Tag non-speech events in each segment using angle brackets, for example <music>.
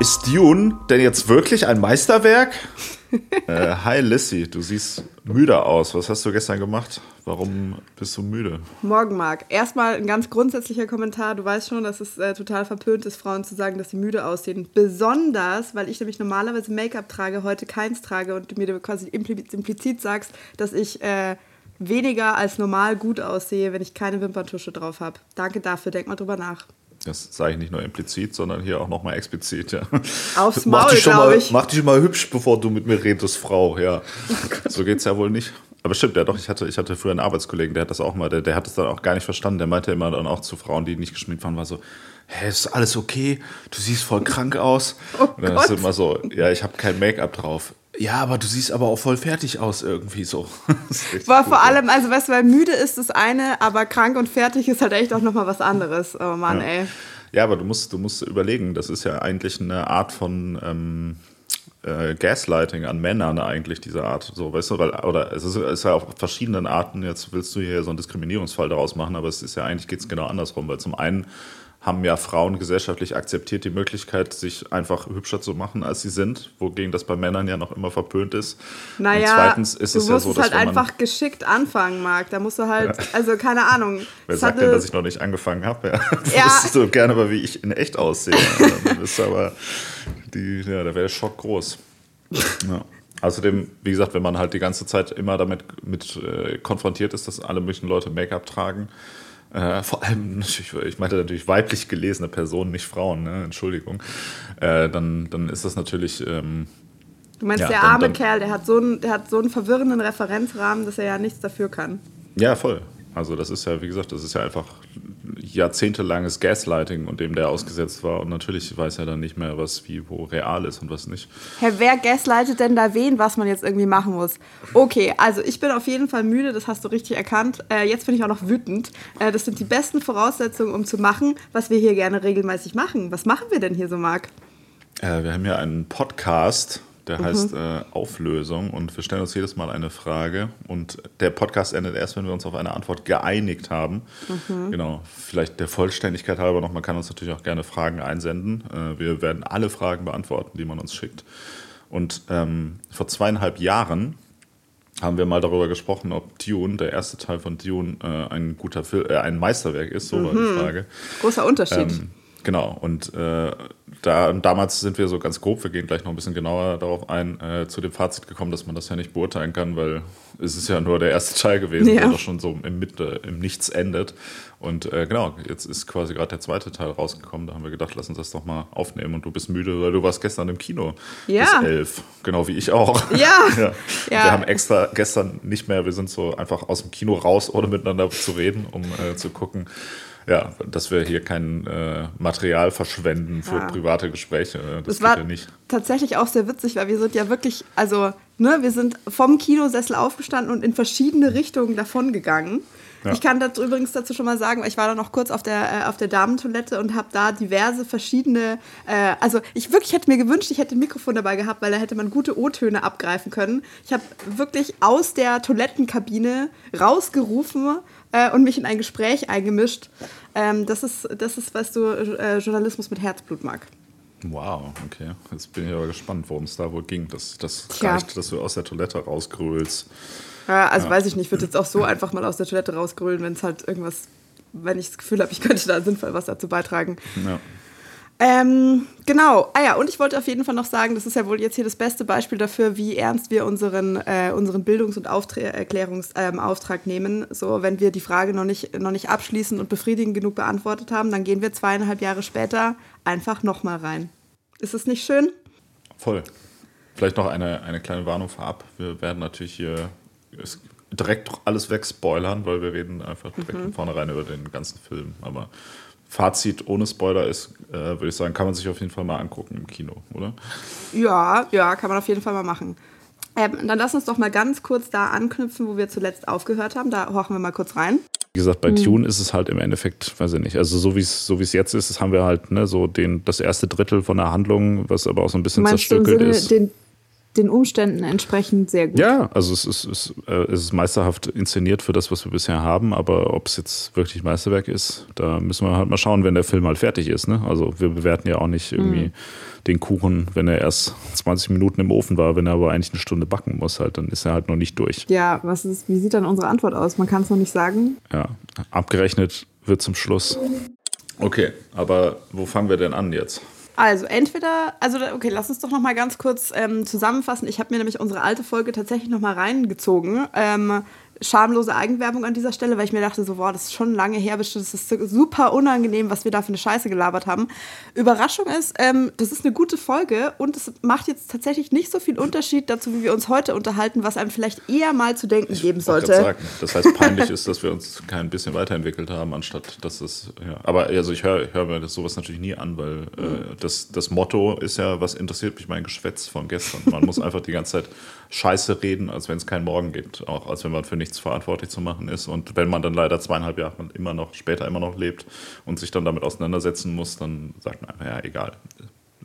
Ist Dune denn jetzt wirklich ein Meisterwerk? <laughs> äh, hi Lissy, du siehst müde aus. Was hast du gestern gemacht? Warum bist du müde? Morgen, Marc. Erstmal ein ganz grundsätzlicher Kommentar. Du weißt schon, dass es äh, total verpönt ist, Frauen zu sagen, dass sie müde aussehen. Besonders, weil ich nämlich normalerweise Make-up trage, heute keins trage und du mir quasi implizit sagst, dass ich äh, weniger als normal gut aussehe, wenn ich keine Wimperntusche drauf habe. Danke dafür, denk mal drüber nach. Das sage ich nicht nur implizit, sondern hier auch nochmal explizit, ja. Aufs Maul, glaube ich. Mach dich schon mal hübsch, bevor du mit mir redest, Frau, ja. Oh so geht's ja wohl nicht. Aber stimmt, ja doch, ich hatte, ich hatte früher einen Arbeitskollegen, der hat das auch mal, der, der hat es dann auch gar nicht verstanden. Der meinte immer dann auch zu Frauen, die nicht geschminkt waren, war so, hä, ist alles okay? Du siehst voll krank aus. Oh und dann Gott. ist immer so, ja, ich habe kein Make-up drauf. Ja, aber du siehst aber auch voll fertig aus irgendwie so. <laughs> War vor allem, also weißt du, weil müde ist das eine, aber krank und fertig ist halt echt auch nochmal was anderes. Oh Mann, ja. ey. Ja, aber du musst, du musst überlegen, das ist ja eigentlich eine Art von ähm, äh, Gaslighting an Männern eigentlich, diese Art. So, weißt du, weil, oder es ist, ist ja auf verschiedenen Arten, jetzt willst du hier so einen Diskriminierungsfall daraus machen, aber es ist ja eigentlich geht es genau andersrum, weil zum einen haben ja Frauen gesellschaftlich akzeptiert die Möglichkeit, sich einfach hübscher zu machen, als sie sind, wogegen das bei Männern ja noch immer verpönt ist. Naja, Und zweitens ist es ja so, dass halt einfach geschickt anfangen, Marc. Da musst du halt, ja. also keine Ahnung. <laughs> Wer sagt hatte... denn, dass ich noch nicht angefangen habe? Ja. <laughs> Du ja. so gerne mal, wie ich in echt aussehe. Dann ist aber die, ja, da wäre der Schock groß. Ja. Außerdem, wie gesagt, wenn man halt die ganze Zeit immer damit mit, äh, konfrontiert ist, dass alle möglichen Leute Make-up tragen, äh, vor allem, <laughs> natürlich, ich meinte natürlich weiblich gelesene Personen, nicht Frauen, ne? Entschuldigung. Äh, dann, dann ist das natürlich. Ähm, du meinst, ja, der arme dann, Kerl, der hat, so einen, der hat so einen verwirrenden Referenzrahmen, dass er ja nichts dafür kann. Ja, voll. Also, das ist ja, wie gesagt, das ist ja einfach jahrzehntelanges Gaslighting und dem der ausgesetzt war. Und natürlich weiß er dann nicht mehr, was wie wo real ist und was nicht. Herr, wer gaslightet denn da wen, was man jetzt irgendwie machen muss? Okay, also ich bin auf jeden Fall müde, das hast du richtig erkannt. Äh, jetzt bin ich auch noch wütend. Äh, das sind die besten Voraussetzungen, um zu machen, was wir hier gerne regelmäßig machen. Was machen wir denn hier so, Marc? Äh, wir haben ja einen Podcast der mhm. heißt äh, Auflösung und wir stellen uns jedes Mal eine Frage und der Podcast endet erst, wenn wir uns auf eine Antwort geeinigt haben. Mhm. Genau, vielleicht der Vollständigkeit halber noch, man kann uns natürlich auch gerne Fragen einsenden. Äh, wir werden alle Fragen beantworten, die man uns schickt. Und ähm, vor zweieinhalb Jahren haben wir mal darüber gesprochen, ob Dune, der erste Teil von Dune, äh, ein guter Film, äh, ein Meisterwerk ist, so mhm. war die mhm. Frage. Großer Unterschied. Ähm, Genau, und äh, da, damals sind wir so ganz grob, wir gehen gleich noch ein bisschen genauer darauf ein, äh, zu dem Fazit gekommen, dass man das ja nicht beurteilen kann, weil es ist ja nur der erste Teil gewesen, ja. der doch schon so im Mitte, im Nichts endet. Und äh, genau, jetzt ist quasi gerade der zweite Teil rausgekommen. Da haben wir gedacht, lass uns das doch mal aufnehmen. Und du bist müde, weil du warst gestern im Kino ja. bis elf. Genau wie ich auch. Ja. <laughs> ja. ja. Wir haben extra gestern nicht mehr, wir sind so einfach aus dem Kino raus, ohne miteinander zu reden, um äh, zu gucken ja, dass wir hier kein äh, Material verschwenden für ja. private Gespräche. Das, das war ja nicht. tatsächlich auch sehr witzig, weil wir sind ja wirklich, also, ne, wir sind vom Kinosessel aufgestanden und in verschiedene Richtungen davon gegangen. Ja. Ich kann dazu, übrigens dazu schon mal sagen, ich war da noch kurz auf der, äh, auf der Damentoilette und habe da diverse verschiedene, äh, also ich wirklich hätte mir gewünscht, ich hätte ein Mikrofon dabei gehabt, weil da hätte man gute O-Töne abgreifen können. Ich habe wirklich aus der Toilettenkabine rausgerufen äh, und mich in ein Gespräch eingemischt. Ähm, das, ist, das ist, weißt du, äh, Journalismus mit Herzblut mag. Wow, okay. Jetzt bin ich aber gespannt, worum es da wohl ging. Dass das reicht, dass du aus der Toilette rausgrölst. Ja, also ja. weiß ich nicht. Ich würde jetzt auch so einfach mal aus der Toilette rausgrölen, wenn es halt irgendwas, wenn ich das Gefühl habe, ich könnte da sinnvoll was dazu beitragen. Ja. Ähm, genau. Ah ja, und ich wollte auf jeden Fall noch sagen, das ist ja wohl jetzt hier das beste Beispiel dafür, wie ernst wir unseren, äh, unseren Bildungs- und Erklärungsauftrag ähm, nehmen. So, wenn wir die Frage noch nicht, noch nicht abschließend und befriedigend genug beantwortet haben, dann gehen wir zweieinhalb Jahre später einfach nochmal rein. Ist es nicht schön? Voll. Vielleicht noch eine, eine kleine Warnung vorab. Wir werden natürlich hier direkt alles wegspoilern, weil wir reden einfach direkt mhm. von vornherein über den ganzen Film. Aber Fazit ohne Spoiler ist, äh, würde ich sagen, kann man sich auf jeden Fall mal angucken im Kino, oder? Ja, ja, kann man auf jeden Fall mal machen. Ähm, dann lass uns doch mal ganz kurz da anknüpfen, wo wir zuletzt aufgehört haben. Da horchen wir mal kurz rein. Wie gesagt, bei mhm. Tune ist es halt im Endeffekt, weiß ich nicht, also so wie es so wie es jetzt ist, haben wir halt ne, so den, das erste Drittel von der Handlung, was aber auch so ein bisschen zerstückelt ist. Den, den Umständen entsprechend sehr gut. Ja, also es ist, es, äh, es ist meisterhaft inszeniert für das, was wir bisher haben, aber ob es jetzt wirklich Meisterwerk ist, da müssen wir halt mal schauen, wenn der Film halt fertig ist. Ne? Also wir bewerten ja auch nicht irgendwie mhm. den Kuchen, wenn er erst 20 Minuten im Ofen war, wenn er aber eigentlich eine Stunde backen muss, halt, dann ist er halt noch nicht durch. Ja, was ist, wie sieht dann unsere Antwort aus? Man kann es noch nicht sagen. Ja, abgerechnet wird zum Schluss. Okay, aber wo fangen wir denn an jetzt? Also entweder, also okay, lass uns doch noch mal ganz kurz ähm, zusammenfassen. Ich habe mir nämlich unsere alte Folge tatsächlich noch mal reingezogen. Ähm, schamlose Eigenwerbung an dieser Stelle, weil ich mir dachte, so, boah, das ist schon lange her, das ist super unangenehm, was wir da für eine Scheiße gelabert haben. Überraschung ist, ähm, das ist eine gute Folge und es macht jetzt tatsächlich nicht so viel Unterschied dazu, wie wir uns heute unterhalten, was einem vielleicht eher mal zu denken ich geben sollte. Sagen. Das heißt, peinlich ist, dass wir uns kein bisschen weiterentwickelt haben, anstatt dass es, ja. Aber also ich höre hör mir das sowas natürlich nie an, weil äh, das, das Motto ist ja, was interessiert mich mein Geschwätz von gestern. Man muss einfach die ganze Zeit Scheiße reden, als wenn es keinen Morgen gibt, auch als wenn man für nichts verantwortlich zu machen ist. Und wenn man dann leider zweieinhalb Jahre immer noch, später immer noch lebt und sich dann damit auseinandersetzen muss, dann sagt man einfach, ja, egal,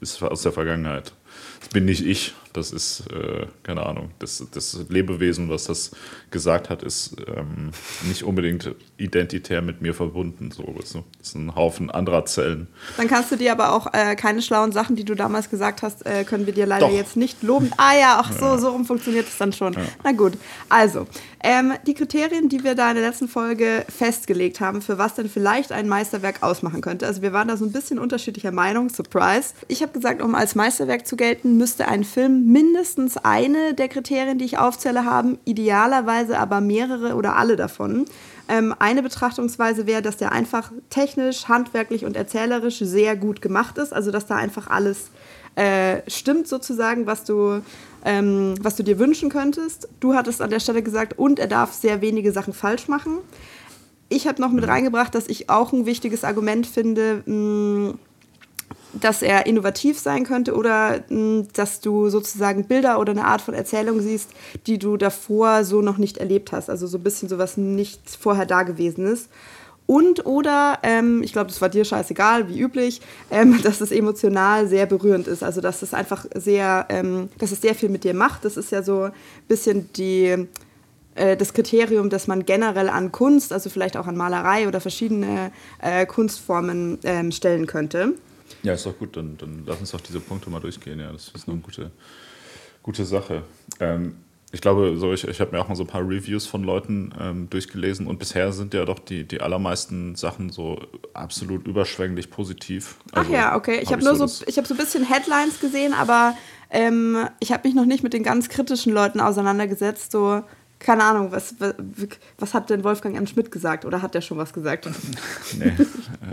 ist aus der Vergangenheit. Das bin nicht ich, das ist, äh, keine Ahnung, das, das Lebewesen, was das gesagt hat, ist ähm, nicht unbedingt identitär mit mir verbunden. So, weißt du? Das ist ein Haufen anderer Zellen. Dann kannst du dir aber auch äh, keine schlauen Sachen, die du damals gesagt hast, äh, können wir dir leider Doch. jetzt nicht loben. Ah ja, ach so, ja. so rum funktioniert es dann schon. Ja. Na gut, also, ähm, die Kriterien, die wir da in der letzten Folge festgelegt haben, für was denn vielleicht ein Meisterwerk ausmachen könnte. Also wir waren da so ein bisschen unterschiedlicher Meinung, Surprise. Ich habe gesagt, um als Meisterwerk zu gelten, müsste ein Film mindestens eine der Kriterien, die ich aufzähle, haben, idealerweise aber mehrere oder alle davon. Ähm, eine Betrachtungsweise wäre, dass der einfach technisch, handwerklich und erzählerisch sehr gut gemacht ist, also dass da einfach alles äh, stimmt sozusagen, was du, ähm, was du dir wünschen könntest. Du hattest an der Stelle gesagt, und er darf sehr wenige Sachen falsch machen. Ich habe noch mit mhm. reingebracht, dass ich auch ein wichtiges Argument finde, mh, dass er innovativ sein könnte oder mh, hm, dass du sozusagen Bilder oder eine Art von Erzählung siehst, die du davor so noch nicht erlebt hast. Also so ein bisschen sowas nicht vorher da gewesen ist. Und oder, ähm, ich glaube, das war dir scheißegal, wie üblich, ähm, <laughs> dass es emotional sehr berührend ist. Also dass es einfach sehr, ähm, dass es sehr viel mit dir macht. Das ist ja so ein bisschen die, äh, das Kriterium, das man generell an Kunst, also vielleicht auch an Malerei oder verschiedene äh, Kunstformen ähm, stellen könnte. Ja, ist doch gut. Dann, dann lass uns doch diese Punkte mal durchgehen. Ja, das ist eine gute, gute Sache. Ähm, ich glaube, so ich, ich habe mir auch mal so ein paar Reviews von Leuten ähm, durchgelesen und bisher sind ja doch die, die allermeisten Sachen so absolut überschwänglich positiv. Also, Ach ja, okay. Ich habe hab nur so, so, ich habe so ein bisschen Headlines gesehen, aber ähm, ich habe mich noch nicht mit den ganz kritischen Leuten auseinandergesetzt. So, keine Ahnung, was, was, was, hat denn Wolfgang M. Schmidt gesagt oder hat der schon was gesagt? <laughs> nee,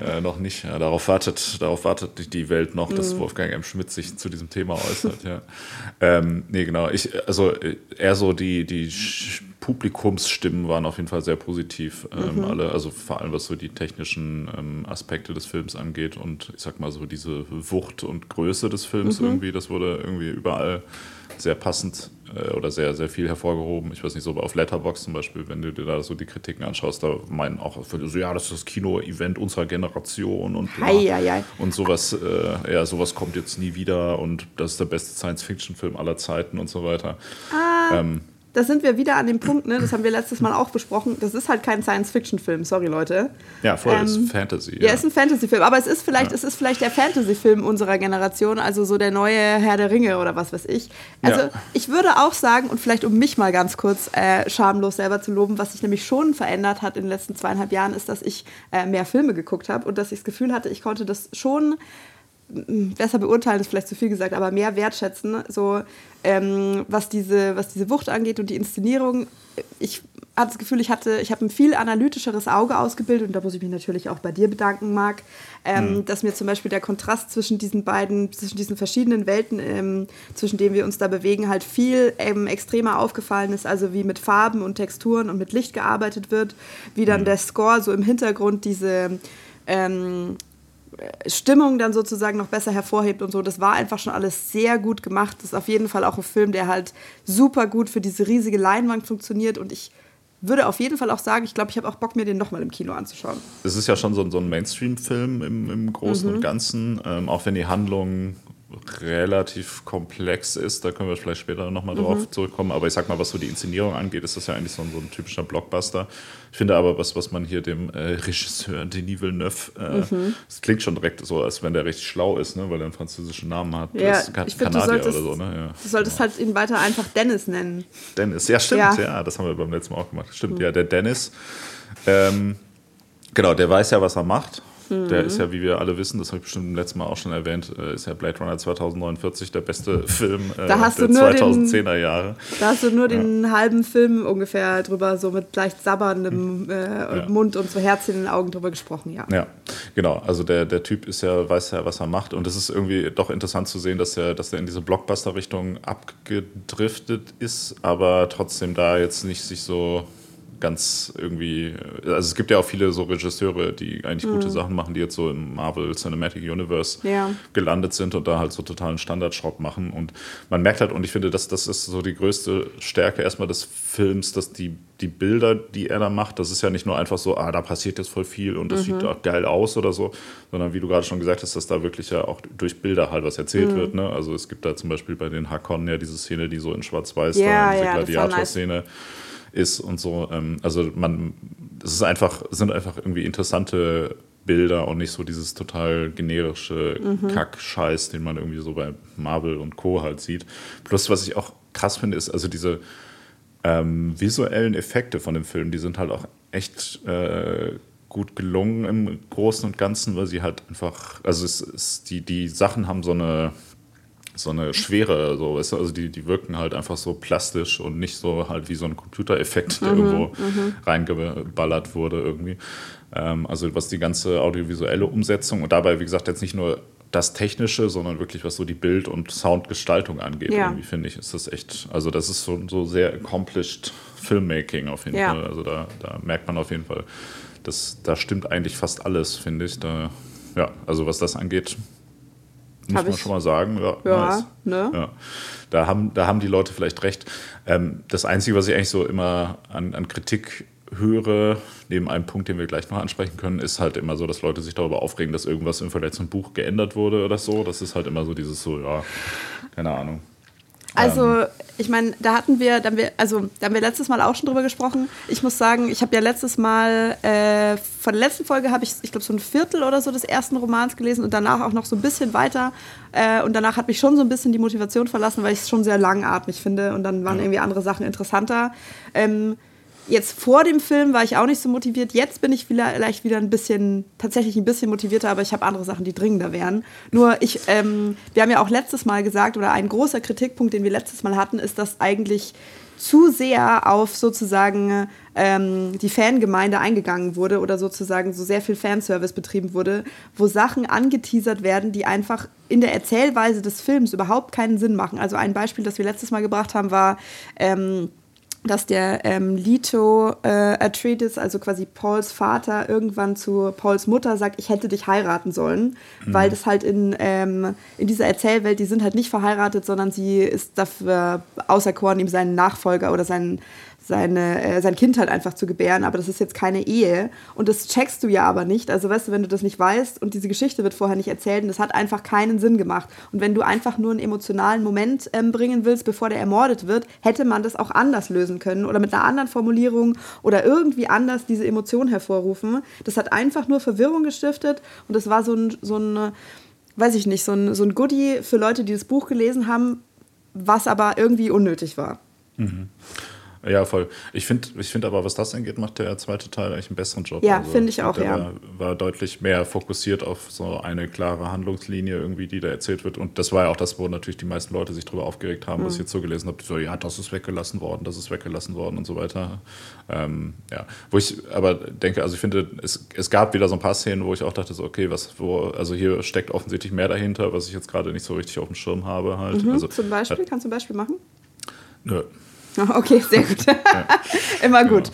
äh, noch nicht. Ja, darauf, wartet, darauf wartet die Welt noch, dass mhm. Wolfgang M. Schmidt sich zu diesem Thema äußert. ja. Ähm, nee, genau. Ich, also eher so die, die Publikumsstimmen waren auf jeden Fall sehr positiv. Ähm, mhm. alle, also vor allem was so die technischen ähm, Aspekte des Films angeht und ich sag mal so diese Wucht und Größe des Films mhm. irgendwie, das wurde irgendwie überall sehr passend äh, oder sehr, sehr viel hervorgehoben. Ich weiß nicht, so auf Letterbox zum Beispiel, wenn du dir da so die Kritiken anschaust, da meinen auch so, ja, das ist das Kino-Event unserer Generation und bla. Hei, hei, hei. und sowas, äh, ja, sowas kommt jetzt nie wieder und das ist der beste Science-Fiction-Film aller Zeiten und so weiter. Ah. Ähm, da sind wir wieder an dem Punkt, ne, das haben wir letztes Mal auch besprochen, das ist halt kein Science-Fiction-Film, sorry Leute. Ja, voll, ähm, ist Fantasy. Ja. ja, ist ein Fantasy-Film, aber es ist vielleicht, ja. es ist vielleicht der Fantasy-Film unserer Generation, also so der neue Herr der Ringe oder was weiß ich. Also ja. ich würde auch sagen, und vielleicht um mich mal ganz kurz äh, schamlos selber zu loben, was sich nämlich schon verändert hat in den letzten zweieinhalb Jahren, ist, dass ich äh, mehr Filme geguckt habe und dass ich das Gefühl hatte, ich konnte das schon besser beurteilen ist vielleicht zu viel gesagt, aber mehr wertschätzen, so ähm, was, diese, was diese Wucht angeht und die Inszenierung. Ich hatte das Gefühl, ich hatte, ich habe ein viel analytischeres Auge ausgebildet und da muss ich mich natürlich auch bei dir bedanken, Marc, ähm, mhm. dass mir zum Beispiel der Kontrast zwischen diesen beiden, zwischen diesen verschiedenen Welten, ähm, zwischen denen wir uns da bewegen, halt viel ähm, extremer aufgefallen ist, also wie mit Farben und Texturen und mit Licht gearbeitet wird, wie dann mhm. der Score so im Hintergrund diese ähm, Stimmung dann sozusagen noch besser hervorhebt und so. Das war einfach schon alles sehr gut gemacht. Das ist auf jeden Fall auch ein Film, der halt super gut für diese riesige Leinwand funktioniert und ich würde auf jeden Fall auch sagen, ich glaube, ich habe auch Bock, mir den nochmal im Kino anzuschauen. Es ist ja schon so, so ein Mainstream-Film im, im Großen mhm. und Ganzen, ähm, auch wenn die Handlung relativ komplex ist. Da können wir vielleicht später nochmal drauf mhm. zurückkommen. Aber ich sag mal, was so die Inszenierung angeht, ist das ja eigentlich so ein, so ein typischer Blockbuster. Ich finde aber, was, was man hier dem äh, Regisseur Denis Villeneuve, äh, mhm. das klingt schon direkt so, als wenn der richtig schlau ist, ne? weil er einen französischen Namen hat. Ja, ist ich find, Kanadier solltest, oder so. Ne? Ja, du solltest genau. halt ihn weiter einfach Dennis nennen. Dennis, ja, stimmt. Ja, ja das haben wir beim letzten Mal auch gemacht. Stimmt, mhm. ja, der Dennis. Ähm, genau, der weiß ja, was er macht. Der ist ja, wie wir alle wissen, das habe ich bestimmt im letzten Mal auch schon erwähnt, äh, ist ja Blade Runner 2049 der beste <laughs> Film äh, der 2010er Jahre. Da hast du nur den ja. halben Film ungefähr drüber, so mit leicht sabberndem äh, ja. Mund und so Herz in den Augen drüber gesprochen, ja. Ja, genau. Also der, der Typ ist ja, weiß ja, was er macht. Und es ist irgendwie doch interessant zu sehen, dass er, dass er in diese Blockbuster-Richtung abgedriftet ist, aber trotzdem da jetzt nicht sich so ganz irgendwie, also es gibt ja auch viele so Regisseure, die eigentlich mhm. gute Sachen machen, die jetzt so im Marvel Cinematic Universe ja. gelandet sind und da halt so totalen Standardschraub machen. Und man merkt halt, und ich finde, dass das ist so die größte Stärke erstmal des Films, dass die, die Bilder, die er da macht, das ist ja nicht nur einfach so, ah, da passiert jetzt voll viel und das mhm. sieht auch geil aus oder so, sondern wie du gerade schon gesagt hast, dass da wirklich ja auch durch Bilder halt was erzählt mhm. wird. Ne? Also es gibt da zum Beispiel bei den Hakon ja diese Szene, die so in Schwarz-Weiß, ja, diese ja, Gladiator-Szene. Nice ist und so. Ähm, also man, es ist einfach, sind einfach irgendwie interessante Bilder und nicht so dieses total generische mhm. Kack-Scheiß, den man irgendwie so bei Marvel und Co. halt sieht. Plus, was ich auch krass finde, ist also diese ähm, visuellen Effekte von dem Film, die sind halt auch echt äh, gut gelungen im Großen und Ganzen, weil sie halt einfach, also es ist, die, die Sachen haben so eine so eine Schwere, so, weißt du? also die, die wirken halt einfach so plastisch und nicht so halt wie so ein Computereffekt, der mhm, irgendwo mhm. reingeballert wurde irgendwie. Ähm, also was die ganze audiovisuelle Umsetzung und dabei, wie gesagt, jetzt nicht nur das Technische, sondern wirklich was so die Bild- und Soundgestaltung angeht, ja. irgendwie finde ich, ist das echt, also das ist so, so sehr accomplished Filmmaking auf jeden ja. Fall. Also da, da merkt man auf jeden Fall, dass da stimmt eigentlich fast alles, finde ich. Da, ja, also was das angeht, muss Hab man schon mal sagen. Ja, ja, nice. ne? ja. Da, haben, da haben die Leute vielleicht recht. Ähm, das Einzige, was ich eigentlich so immer an, an Kritik höre, neben einem Punkt, den wir gleich noch ansprechen können, ist halt immer so, dass Leute sich darüber aufregen, dass irgendwas im zum Buch geändert wurde oder so. Das ist halt immer so dieses so, ja, keine Ahnung. Also, ähm. ich meine, da hatten wir, da haben wir, also da haben wir letztes Mal auch schon drüber gesprochen. Ich muss sagen, ich habe ja letztes Mal, äh, von der letzten Folge habe ich, ich glaube, so ein Viertel oder so des ersten Romans gelesen und danach auch noch so ein bisschen weiter. Äh, und danach hat mich schon so ein bisschen die Motivation verlassen, weil ich es schon sehr langatmig finde und dann waren irgendwie andere Sachen interessanter. Ähm, Jetzt vor dem Film war ich auch nicht so motiviert. Jetzt bin ich vielleicht wieder ein bisschen, tatsächlich ein bisschen motivierter, aber ich habe andere Sachen, die dringender wären. Nur ich, ähm, wir haben ja auch letztes Mal gesagt, oder ein großer Kritikpunkt, den wir letztes Mal hatten, ist, dass eigentlich zu sehr auf sozusagen ähm, die Fangemeinde eingegangen wurde oder sozusagen so sehr viel Fanservice betrieben wurde, wo Sachen angeteasert werden, die einfach in der Erzählweise des Films überhaupt keinen Sinn machen. Also ein Beispiel, das wir letztes Mal gebracht haben, war ähm, dass der ähm, Lito äh, Atreides, also quasi Pauls Vater, irgendwann zu Pauls Mutter sagt, ich hätte dich heiraten sollen, mhm. weil das halt in, ähm, in dieser Erzählwelt, die sind halt nicht verheiratet, sondern sie ist dafür auserkoren, ihm seinen Nachfolger oder seinen seine, äh, sein Kind halt einfach zu gebären, aber das ist jetzt keine Ehe. Und das checkst du ja aber nicht. Also weißt du, wenn du das nicht weißt und diese Geschichte wird vorher nicht erzählt, und das hat einfach keinen Sinn gemacht. Und wenn du einfach nur einen emotionalen Moment ähm, bringen willst, bevor der ermordet wird, hätte man das auch anders lösen können oder mit einer anderen Formulierung oder irgendwie anders diese Emotion hervorrufen. Das hat einfach nur Verwirrung gestiftet und das war so ein, so ein weiß ich nicht, so ein, so ein Goodie für Leute, die das Buch gelesen haben, was aber irgendwie unnötig war. Mhm. Ja, voll. Ich finde ich find aber, was das angeht, macht der zweite Teil eigentlich einen besseren Job. Ja, also, finde ich auch, der ja. War, war, deutlich mehr fokussiert auf so eine klare Handlungslinie irgendwie, die da erzählt wird. Und das war ja auch das, wo natürlich die meisten Leute sich darüber aufgeregt haben, mhm. was ich jetzt so gelesen habe. So, ja, das ist weggelassen worden, das ist weggelassen worden und so weiter. Ähm, ja, wo ich aber denke, also ich finde, es, es gab wieder so ein paar Szenen, wo ich auch dachte, so, okay, was, wo, also hier steckt offensichtlich mehr dahinter, was ich jetzt gerade nicht so richtig auf dem Schirm habe halt. Mhm, also, zum Beispiel, hat, kannst du ein Beispiel machen? Nö. <laughs> Okay, sehr gut. Immer gut.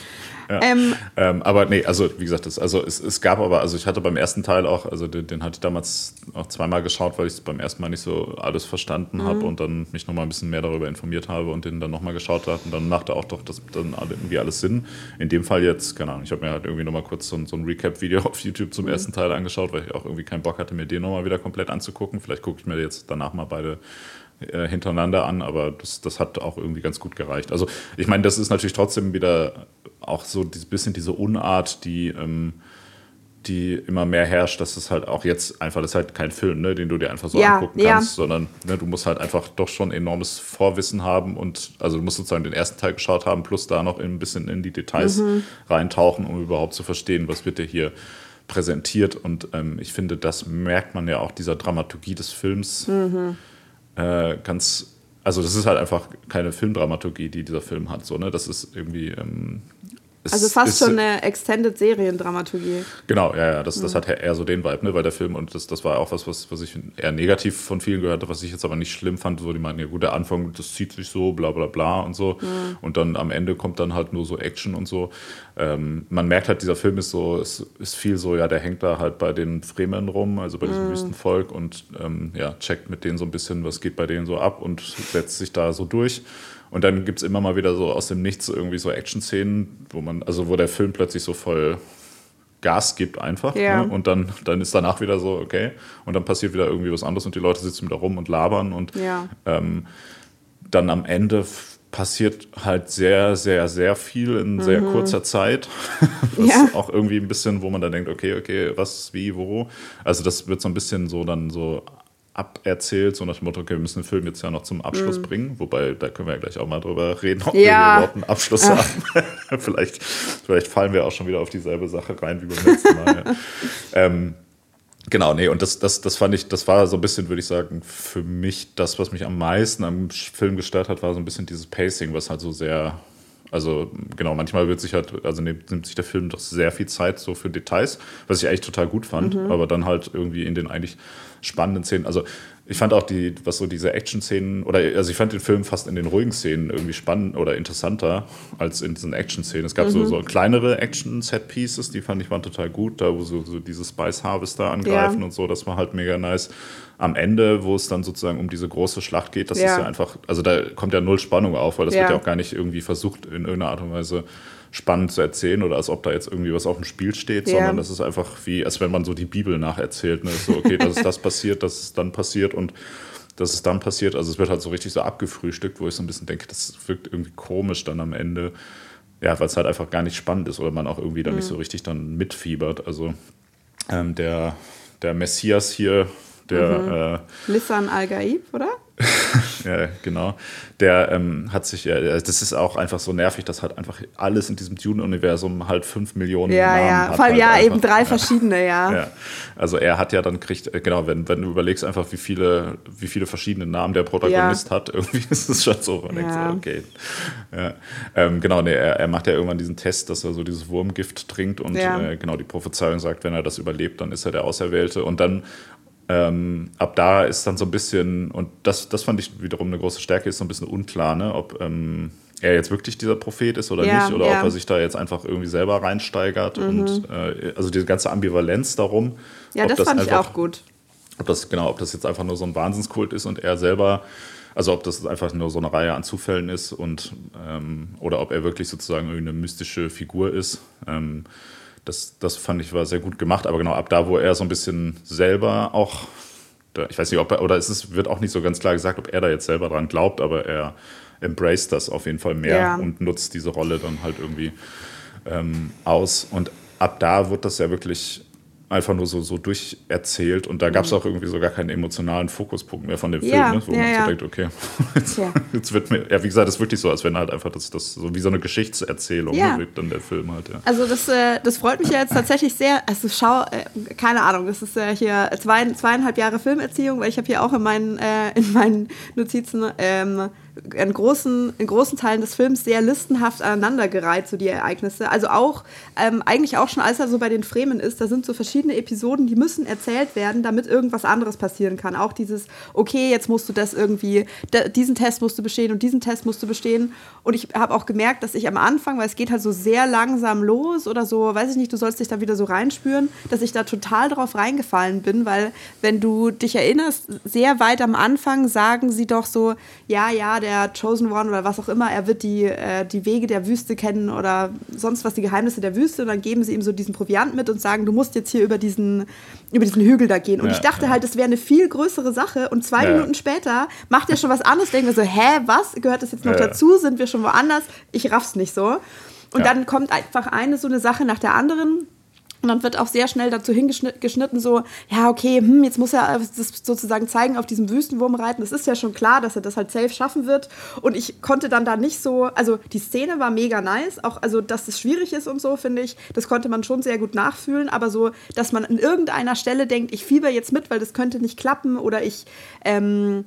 Ja. Ähm, ähm, aber nee, also wie gesagt, das, also es, es gab aber, also ich hatte beim ersten Teil auch, also den, den hatte ich damals auch zweimal geschaut, weil ich es beim ersten Mal nicht so alles verstanden mhm. habe und dann mich nochmal ein bisschen mehr darüber informiert habe und den dann nochmal geschaut habe und dann machte auch doch das dann irgendwie alles Sinn. In dem Fall jetzt, keine Ahnung, ich habe mir halt irgendwie nochmal kurz so, ein, so ein Recap-Video <laughs> auf YouTube zum mhm. ersten Teil angeschaut, weil ich auch irgendwie keinen Bock hatte, mir den nochmal wieder komplett anzugucken. Vielleicht gucke ich mir jetzt danach mal beide äh, hintereinander an, aber das, das hat auch irgendwie ganz gut gereicht. Also ich meine, das ist natürlich trotzdem wieder auch so ein bisschen diese Unart, die, ähm, die immer mehr herrscht, dass es halt auch jetzt einfach, das ist halt kein Film, ne, den du dir einfach so ja, angucken kannst, ja. sondern ne, du musst halt einfach doch schon enormes Vorwissen haben und also du musst sozusagen den ersten Teil geschaut haben, plus da noch ein bisschen in die Details mhm. reintauchen, um überhaupt zu verstehen, was wird dir hier präsentiert. Und ähm, ich finde, das merkt man ja auch dieser Dramaturgie des Films. Mhm äh, ganz, also das ist halt einfach keine Filmdramaturgie, die dieser Film hat. So, ne? Das ist irgendwie. Ähm, also fast ist, schon eine Extended-Seriendramaturgie. Genau, ja, ja, das, das mhm. hat eher so den Vibe, ne, weil der Film, und das, das war auch was, was, was ich eher negativ von vielen gehört habe, was ich jetzt aber nicht schlimm fand, so die meinten, ja gut, der Anfang, das zieht sich so, bla bla bla und so. Mhm. Und dann am Ende kommt dann halt nur so Action und so. Ähm, man merkt halt, dieser Film ist so, es ist viel so, ja, der hängt da halt bei den Fremen rum, also bei diesem mhm. Wüstenvolk und ähm, ja, checkt mit denen so ein bisschen, was geht bei denen so ab und setzt sich da so durch. Und dann gibt es immer mal wieder so aus dem Nichts irgendwie so Action-Szenen, wo man, also wo der Film plötzlich so voll Gas gibt einfach. Ja. Ne? Und dann, dann ist danach wieder so, okay. Und dann passiert wieder irgendwie was anderes und die Leute sitzen wieder rum und labern. Und ja. ähm, dann am Ende passiert halt sehr, sehr, sehr viel in mhm. sehr kurzer Zeit. <laughs> Was ja. auch irgendwie ein bisschen, wo man dann denkt, okay, okay, was, wie, wo. Also das wird so ein bisschen so dann so aberzählt, so nach dem Motto, okay, wir müssen den Film jetzt ja noch zum Abschluss mm. bringen. Wobei, da können wir ja gleich auch mal drüber reden, ob ja. wir überhaupt einen Abschluss Ach. haben. <laughs> vielleicht, vielleicht fallen wir auch schon wieder auf dieselbe Sache rein wie beim letzten Mal. ja. <laughs> ähm, genau, nee, und das, das, das fand ich, das war so ein bisschen, würde ich sagen, für mich das, was mich am meisten am Film gestört hat, war so ein bisschen dieses Pacing, was halt so sehr also genau, manchmal wird sich halt, also nimmt, sich der Film doch sehr viel Zeit so für Details, was ich eigentlich total gut fand, mhm. aber dann halt irgendwie in den eigentlich spannenden Szenen. Also ich fand auch die, was so diese Action-Szenen, oder also ich fand den Film fast in den ruhigen Szenen irgendwie spannend oder interessanter als in diesen Action-Szenen. Es gab mhm. so, so kleinere Action-Set-Pieces, die fand ich waren total gut, da wo so, so diese Spice Harvester angreifen ja. und so, das war halt mega nice. Am Ende, wo es dann sozusagen um diese große Schlacht geht, das ja. ist ja einfach, also da kommt ja null Spannung auf, weil das ja. wird ja auch gar nicht irgendwie versucht, in irgendeiner Art und Weise spannend zu erzählen oder als ob da jetzt irgendwie was auf dem Spiel steht, ja. sondern das ist einfach wie, als wenn man so die Bibel nacherzählt. Ne? So, okay, das ist das <laughs> passiert, das ist dann passiert und das ist dann passiert. Also es wird halt so richtig so abgefrühstückt, wo ich so ein bisschen denke, das wirkt irgendwie komisch dann am Ende. Ja, weil es halt einfach gar nicht spannend ist oder man auch irgendwie dann mhm. nicht so richtig dann mitfiebert. Also ähm, der, der Messias hier, der. Mhm. Äh, Lissan Al-Gaib, oder? <laughs> ja, genau. Der ähm, hat sich, äh, das ist auch einfach so nervig, dass halt einfach alles in diesem Dune-Universum halt fünf Millionen ja, Namen ja. hat. Vor allem halt ja, einfach. eben drei verschiedene, ja. ja. Also er hat ja dann kriegt, äh, genau, wenn, wenn du überlegst einfach, wie viele, wie viele verschiedene Namen der Protagonist ja. hat, <laughs> irgendwie ist es schon so, man denkt so, okay. Ja. Ähm, genau, nee, er, er macht ja irgendwann diesen Test, dass er so dieses Wurmgift trinkt und äh, genau die Prophezeiung sagt, wenn er das überlebt, dann ist er der Auserwählte. Und dann ähm, ab da ist dann so ein bisschen, und das, das fand ich wiederum eine große Stärke, ist so ein bisschen unklar, ne? ob ähm, er jetzt wirklich dieser Prophet ist oder ja, nicht, oder ja. ob er sich da jetzt einfach irgendwie selber reinsteigert. Mhm. Und äh, also diese ganze Ambivalenz darum. Ja, das, das, fand einfach, ich auch gut. Ob das, genau, ob das jetzt einfach nur so ein Wahnsinnskult ist und er selber, also ob das einfach nur so eine Reihe an Zufällen ist und ähm, oder ob er wirklich sozusagen eine mystische Figur ist. Das, das fand ich war sehr gut gemacht, aber genau ab da, wo er so ein bisschen selber auch, ich weiß nicht, ob er, oder es ist, wird auch nicht so ganz klar gesagt, ob er da jetzt selber dran glaubt, aber er embraced das auf jeden Fall mehr ja. und nutzt diese Rolle dann halt irgendwie ähm, aus. Und ab da wird das ja wirklich einfach nur so, so durcherzählt und da gab es mhm. auch irgendwie so gar keinen emotionalen Fokuspunkt mehr von dem Film, ja, ne? wo ja, man so ja. denkt, okay, <laughs> jetzt, jetzt, wird mir, ja wie gesagt, es ist wirklich so, als wenn halt einfach das, das so wie so eine Geschichtserzählung ja. wirkt dann der Film halt, ja. Also das, äh, das freut mich ja jetzt tatsächlich sehr, also schau, äh, keine Ahnung, das ist ja hier zwei, zweieinhalb Jahre Filmerziehung, weil ich habe hier auch in meinen, äh, in meinen Notizen ähm, in großen, in großen Teilen des Films sehr listenhaft aneinandergereiht, so die Ereignisse. Also auch, ähm, eigentlich auch schon, als er so bei den Fremen ist, da sind so verschiedene Episoden, die müssen erzählt werden, damit irgendwas anderes passieren kann. Auch dieses, okay, jetzt musst du das irgendwie, diesen Test musst du bestehen und diesen Test musst du bestehen. Und ich habe auch gemerkt, dass ich am Anfang, weil es geht halt so sehr langsam los oder so, weiß ich nicht, du sollst dich da wieder so reinspüren, dass ich da total drauf reingefallen bin, weil wenn du dich erinnerst, sehr weit am Anfang sagen sie doch so, ja, ja, der Chosen One oder was auch immer, er wird die, äh, die Wege der Wüste kennen oder sonst was, die Geheimnisse der Wüste und dann geben sie ihm so diesen Proviant mit und sagen, du musst jetzt hier über diesen, über diesen Hügel da gehen. Und ja, ich dachte ja. halt, das wäre eine viel größere Sache und zwei ja. Minuten später macht er schon was anderes, denken wir so, hä, was, gehört das jetzt noch dazu, sind wir schon woanders? Ich raff's nicht so. Und dann kommt einfach eine so eine Sache nach der anderen und dann wird auch sehr schnell dazu hingeschnitten, so, ja, okay, hm, jetzt muss er das sozusagen zeigen, auf diesem Wüstenwurm reiten. Das ist ja schon klar, dass er das halt safe schaffen wird. Und ich konnte dann da nicht so, also die Szene war mega nice, auch, also, dass es schwierig ist und so, finde ich, das konnte man schon sehr gut nachfühlen. Aber so, dass man an irgendeiner Stelle denkt, ich fieber jetzt mit, weil das könnte nicht klappen oder ich, ähm,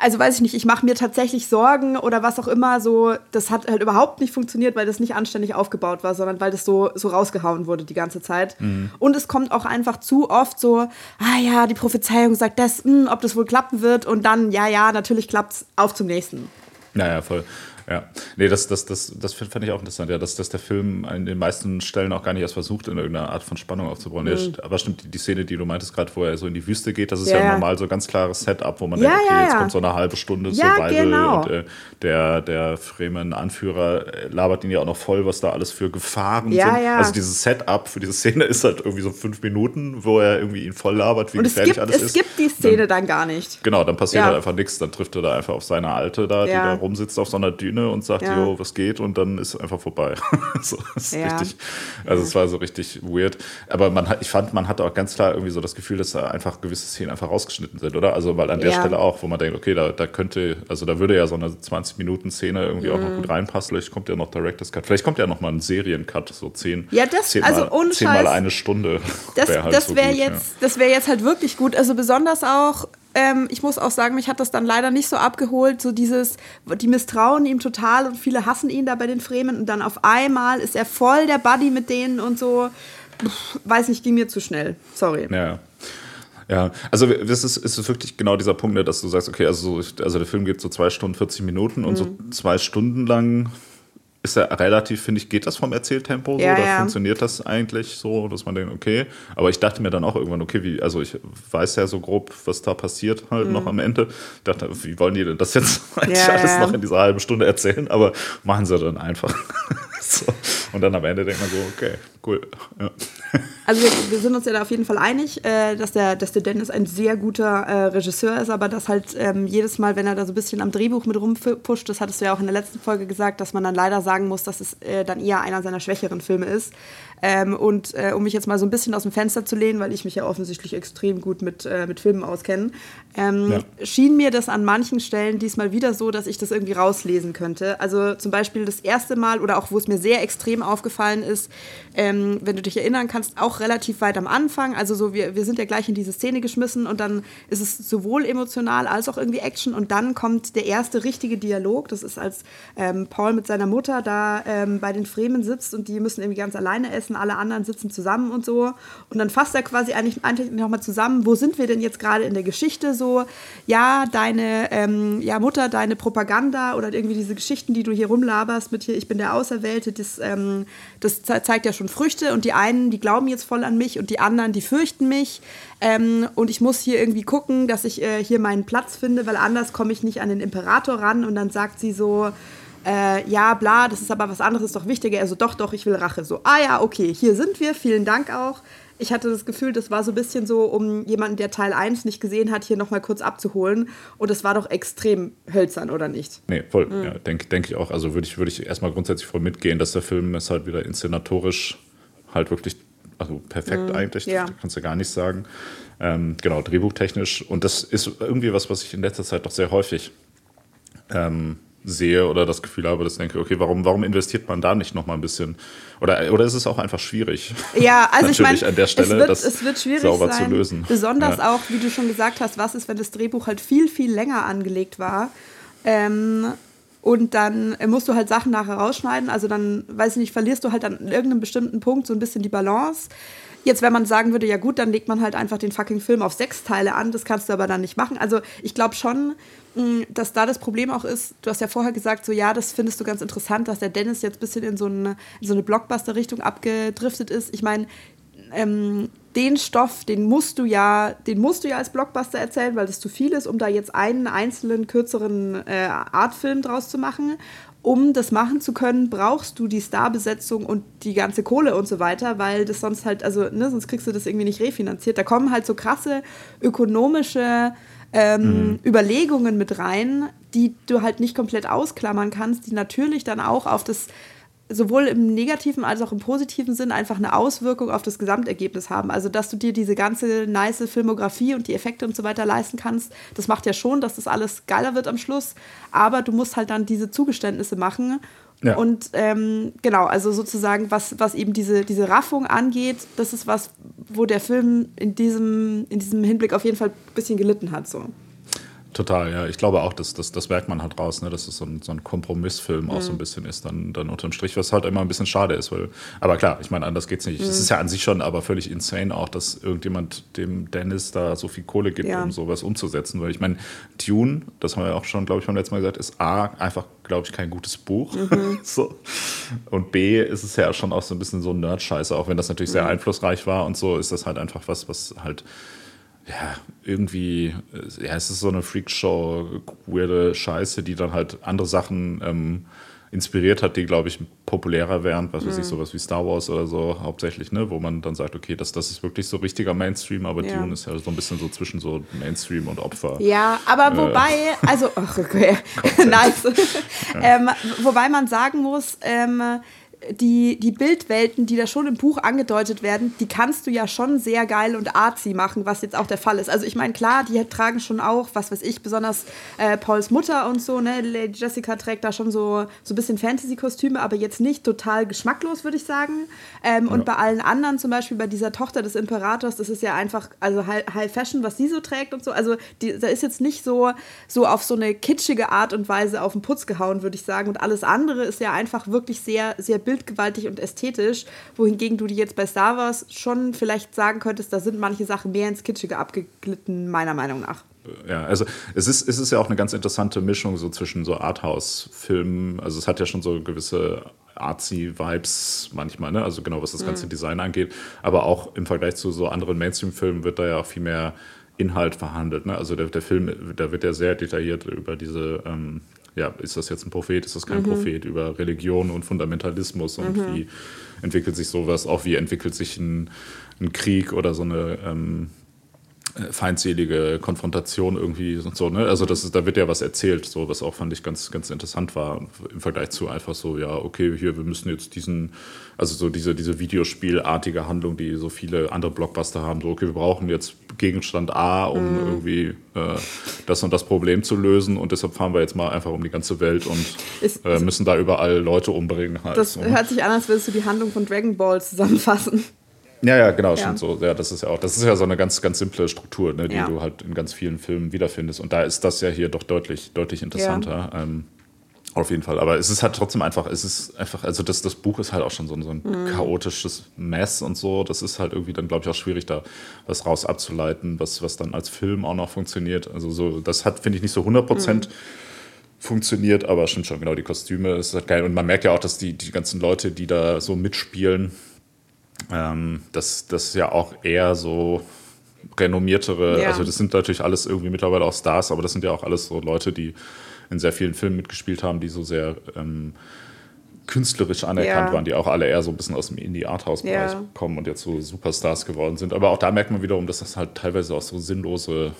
also weiß ich nicht, ich mache mir tatsächlich Sorgen oder was auch immer, so, das hat halt überhaupt nicht funktioniert, weil das nicht anständig aufgebaut war, sondern weil das so, so rausgehauen wurde die ganze Zeit. Mhm. Und es kommt auch einfach zu oft so, ah ja, die Prophezeiung sagt das, mh, hm, ob das wohl klappen wird und dann, ja, ja, natürlich klappt's, auf zum nächsten. Naja, voll. Ja, nee, das, das, das, das fand ich auch interessant, ja, dass, dass der Film an den meisten Stellen auch gar nicht erst versucht, in irgendeiner Art von Spannung aufzubauen. Mhm. aber stimmt, die, die, Szene, die du meintest gerade, wo er so in die Wüste geht, das ist ja, ja normal so ein ganz klares Setup, wo man ja, denkt, okay, jetzt kommt so eine halbe Stunde ja, Survival genau. und äh, der, der Fremen-Anführer äh, labert ihn ja auch noch voll, was da alles für Gefahren sind. Also dieses Setup für diese Szene ist halt irgendwie so fünf Minuten, wo er irgendwie ihn voll labert, wie und gefährlich gibt, alles es ist. Es gibt die Szene dann, dann, gar nicht. Genau, dann passiert halt einfach nichts, dann trifft er da einfach auf seine Alte da, die da rumsitzt auf so einer Düne Bühne und sagt, ja. jo, was geht? Und dann ist einfach vorbei. <laughs> so, ist ja. richtig, also es war so richtig weird. Aber man hat, ich fand, man hatte auch ganz klar irgendwie so das Gefühl, dass da einfach gewisse Szenen einfach rausgeschnitten sind, oder? Also, weil an der ja. Stelle auch, wo man denkt, okay, da, da könnte, also da würde ja so eine 20-Minuten-Szene irgendwie mhm. auch noch mhm. gut reinpassen. Vielleicht kommt ja noch Director's Cut. Vielleicht kommt ja noch mal ein Seriencut, so zehn, ja, das, zehn also mal, zehnmal eine Stunde. <laughs> Das wäre halt das so wär jetzt, das wäre jetzt halt wirklich gut. Also besonders auch ähm, ich muss auch sagen, mich hat das dann leider nicht so abgeholt. So dieses, die misstrauen ihm total und viele hassen ihn da bei den Fremen und dann auf einmal ist er voll der Buddy mit denen und so. Pff, weiß nicht, ging mir zu schnell. Sorry. Ja. Ja, also das ist, ist wirklich genau dieser Punkt, ne, dass du sagst, okay, also, also der Film geht so zwei Stunden, 40 Minuten und mhm. so zwei Stunden lang ist ja relativ, finde ich, geht das vom Erzähltempo so? Ja, da ja. funktioniert das eigentlich so, dass man denkt, okay. Aber ich dachte mir dann auch irgendwann, okay, wie, also ich weiß ja so grob, was da passiert halt mhm. noch am Ende. Ich dachte, wie wollen die denn das jetzt <laughs> eigentlich ja, alles noch in dieser halben Stunde erzählen? Aber machen sie dann einfach. <laughs> so. Und dann am Ende denkt man so, okay, cool. Ja. Also wir, wir, sind uns ja da auf jeden Fall einig, äh, dass, der, dass der Dennis ein sehr guter äh, Regisseur ist, aber dass halt ähm, jedes Mal, wenn er da so ein bisschen am Drehbuch mit rumpusht, das hattest du ja auch in der letzten Folge gesagt, dass man dann leider sagen muss, dass es äh, dann eher einer seiner schwächeren Filme ist. Ähm, und äh, um mich jetzt mal so ein bisschen aus dem Fenster zu lehnen, weil ich mich ja offensichtlich extrem gut mit, äh, mit Filmen auskenne, ähm, ja. schien mir das an manchen Stellen diesmal wieder so, dass ich das irgendwie rauslesen könnte. Also zum Beispiel das erste Mal oder auch wo es mir sehr extrem aufgefallen ist, ähm, wenn du dich erinnern kannst, auch relativ weit am Anfang. Also so, wir, wir sind ja gleich in diese Szene geschmissen und dann ist es sowohl emotional als auch irgendwie Action und dann kommt der erste richtige Dialog. Das ist, als ähm, Paul mit seiner Mutter da ähm, bei den Fremen sitzt und die müssen irgendwie ganz alleine essen, alle anderen sitzen zusammen und so. Und dann fasst er quasi eigentlich, eigentlich nochmal zusammen, wo sind wir denn jetzt gerade in der Geschichte so? Ja, deine ähm, ja, Mutter, deine Propaganda oder irgendwie diese Geschichten, die du hier rumlaberst mit hier, ich bin der Auserwählte, das, ähm, das zeigt ja schon Früchte und die einen, die glauben jetzt voll an mich und die anderen, die fürchten mich. Ähm, und ich muss hier irgendwie gucken, dass ich äh, hier meinen Platz finde, weil anders komme ich nicht an den Imperator ran. Und dann sagt sie so, äh, ja, bla, das ist aber was anderes, ist doch wichtiger. Also doch, doch, ich will Rache. So, ah ja, okay, hier sind wir, vielen Dank auch. Ich hatte das Gefühl, das war so ein bisschen so, um jemanden, der Teil 1 nicht gesehen hat, hier nochmal kurz abzuholen. Und das war doch extrem hölzern, oder nicht? Nee, voll, mhm. ja, denke denk ich auch. Also würde ich, würd ich erstmal grundsätzlich voll mitgehen, dass der Film ist halt wieder inszenatorisch halt wirklich, also perfekt mhm, eigentlich, ja. kannst du gar nicht sagen. Ähm, genau, drehbuchtechnisch. Und das ist irgendwie was, was ich in letzter Zeit doch sehr häufig ähm, sehe oder das Gefühl habe, dass ich denke, okay, warum, warum investiert man da nicht noch mal ein bisschen? Oder, oder ist es auch einfach schwierig? Ja, also ich <laughs> meine, an der Stelle, es wird, das es wird schwierig sauber sein, zu lösen. Besonders ja. auch, wie du schon gesagt hast, was ist, wenn das Drehbuch halt viel, viel länger angelegt war Ähm, und dann musst du halt Sachen nachher rausschneiden. Also dann, weiß ich nicht, verlierst du halt an irgendeinem bestimmten Punkt so ein bisschen die Balance. Jetzt, wenn man sagen würde, ja gut, dann legt man halt einfach den fucking Film auf sechs Teile an, das kannst du aber dann nicht machen. Also ich glaube schon, dass da das Problem auch ist, du hast ja vorher gesagt, so ja, das findest du ganz interessant, dass der Dennis jetzt ein bisschen in so eine, in so eine Blockbuster-Richtung abgedriftet ist. Ich meine, ähm, den Stoff, den musst du ja, den musst du ja als Blockbuster erzählen, weil das zu viel ist, um da jetzt einen einzelnen kürzeren äh, Artfilm draus zu machen um das machen zu können, brauchst du die Starbesetzung und die ganze Kohle und so weiter, weil das sonst halt, also, ne, sonst kriegst du das irgendwie nicht refinanziert. Da kommen halt so krasse ökonomische ähm, mhm. Überlegungen mit rein, die du halt nicht komplett ausklammern kannst, die natürlich dann auch auf das sowohl im negativen als auch im positiven Sinn einfach eine Auswirkung auf das Gesamtergebnis haben. Also, dass du dir diese ganze nice Filmografie und die Effekte und so weiter leisten kannst, das macht ja schon, dass das alles geiler wird am Schluss. Aber du musst halt dann diese Zugeständnisse machen. Ja. Und ähm, genau, also sozusagen, was, was eben diese, diese Raffung angeht, das ist was, wo der Film in diesem, in diesem Hinblick auf jeden Fall ein bisschen gelitten hat. So. Total, ja. Ich glaube auch, dass, dass das merkt man halt raus, ne? dass es so ein, so ein Kompromissfilm mhm. auch so ein mhm. bisschen ist, dann, dann unterm Strich, was halt immer ein bisschen schade ist. Weil, aber klar, ich meine, anders geht's nicht. Es mhm. ist ja an sich schon aber völlig insane auch, dass irgendjemand dem Dennis da so viel Kohle gibt, ja. um sowas umzusetzen. Weil ich meine, Dune, das haben wir auch schon, glaube ich, beim letzten Mal gesagt, ist A, einfach, glaube ich, kein gutes Buch. Mhm. <laughs> so. Und B, ist es ja schon auch so ein bisschen so Nerd-Scheiße, auch wenn das natürlich sehr mhm. einflussreich war und so, ist das halt einfach was, was halt ja, irgendwie, äh, ja, es ist so eine Freakshow, weirde Scheiße, die dann halt andere Sachen ähm, inspiriert hat, die, glaube ich, populärer wären, was weiß ich, mhm. sowas wie Star Wars oder so hauptsächlich, ne, wo man dann sagt, okay, das, das ist wirklich so richtiger Mainstream, aber ja. Dune ist ja so ein bisschen so zwischen so Mainstream und Opfer. Ja, aber äh, wobei, also, ach, okay, <laughs> nice. <laughs> ja. ähm, wobei man sagen muss, ähm, die, die Bildwelten, die da schon im Buch angedeutet werden, die kannst du ja schon sehr geil und artsy machen, was jetzt auch der Fall ist. Also ich meine, klar, die tragen schon auch, was weiß ich, besonders äh, Pauls Mutter und so, ne? Lady Jessica trägt da schon so, so ein bisschen Fantasy-Kostüme, aber jetzt nicht total geschmacklos, würde ich sagen. Ähm, ja. Und bei allen anderen, zum Beispiel bei dieser Tochter des Imperators, das ist ja einfach, also High Fashion, was sie so trägt und so. Also die, da ist jetzt nicht so, so auf so eine kitschige Art und Weise auf den Putz gehauen, würde ich sagen. Und alles andere ist ja einfach wirklich sehr, sehr bildgewaltig und ästhetisch, wohingegen du dir jetzt bei Star Wars schon vielleicht sagen könntest, da sind manche Sachen mehr ins Kitschige abgeglitten, meiner Meinung nach. Ja, also es ist, es ist ja auch eine ganz interessante Mischung so zwischen so Arthouse-Filmen, also es hat ja schon so gewisse Artsy-Vibes manchmal, ne? also genau was das ganze mhm. Design angeht, aber auch im Vergleich zu so anderen Mainstream-Filmen wird da ja auch viel mehr Inhalt verhandelt. Ne? Also der, der Film, da wird ja sehr detailliert über diese ähm, ja, ist das jetzt ein Prophet, ist das kein mhm. Prophet, über Religion und Fundamentalismus und mhm. wie entwickelt sich sowas, auch wie entwickelt sich ein, ein Krieg oder so eine ähm, äh, feindselige Konfrontation irgendwie und so, ne? Also das ist, da wird ja was erzählt, so was auch fand ich ganz, ganz interessant war im Vergleich zu einfach so, ja, okay, hier, wir müssen jetzt diesen, also so diese, diese Videospielartige Handlung, die so viele andere Blockbuster haben, so, okay, wir brauchen jetzt Gegenstand A, um mhm. irgendwie äh, das und das Problem zu lösen und deshalb fahren wir jetzt mal einfach um die ganze Welt und ist, äh, müssen da überall Leute umbringen. Halt, das so. hört sich an, als würdest du die Handlung von Dragon Ball zusammenfassen. Ja, ja, genau, ja. so. Ja, das ist ja auch, das ist ja so eine ganz, ganz simple Struktur, ne, die ja. du halt in ganz vielen Filmen wiederfindest. Und da ist das ja hier doch deutlich, deutlich interessanter. Ja. Ähm, auf jeden Fall. Aber es ist halt trotzdem einfach, es ist einfach, also das, das Buch ist halt auch schon so ein, so ein mhm. chaotisches Mess und so. Das ist halt irgendwie dann, glaube ich, auch schwierig, da was raus abzuleiten, was, was dann als Film auch noch funktioniert. Also so, das hat, finde ich, nicht so 100 Prozent. Mhm funktioniert, aber stimmt schon, genau, die Kostüme ist halt geil. Und man merkt ja auch, dass die, die ganzen Leute, die da so mitspielen, ähm, das, das ist ja auch eher so renommiertere, ja. also das sind natürlich alles irgendwie mittlerweile auch Stars, aber das sind ja auch alles so Leute, die in sehr vielen Filmen mitgespielt haben, die so sehr ähm, künstlerisch anerkannt ja. waren, die auch alle eher so ein bisschen aus dem Indie-Arthouse-Bereich ja. kommen und jetzt so Superstars geworden sind. Aber auch da merkt man wiederum, dass das halt teilweise auch so sinnlose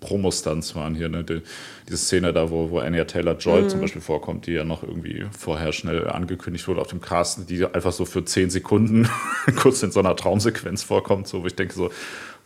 Promo-Stunts waren hier. Ne? Die, diese Szene da, wo, wo Anya Taylor-Joy mhm. zum Beispiel vorkommt, die ja noch irgendwie vorher schnell angekündigt wurde auf dem Cast, die einfach so für zehn Sekunden <laughs> kurz in so einer Traumsequenz vorkommt, so wo ich denke so,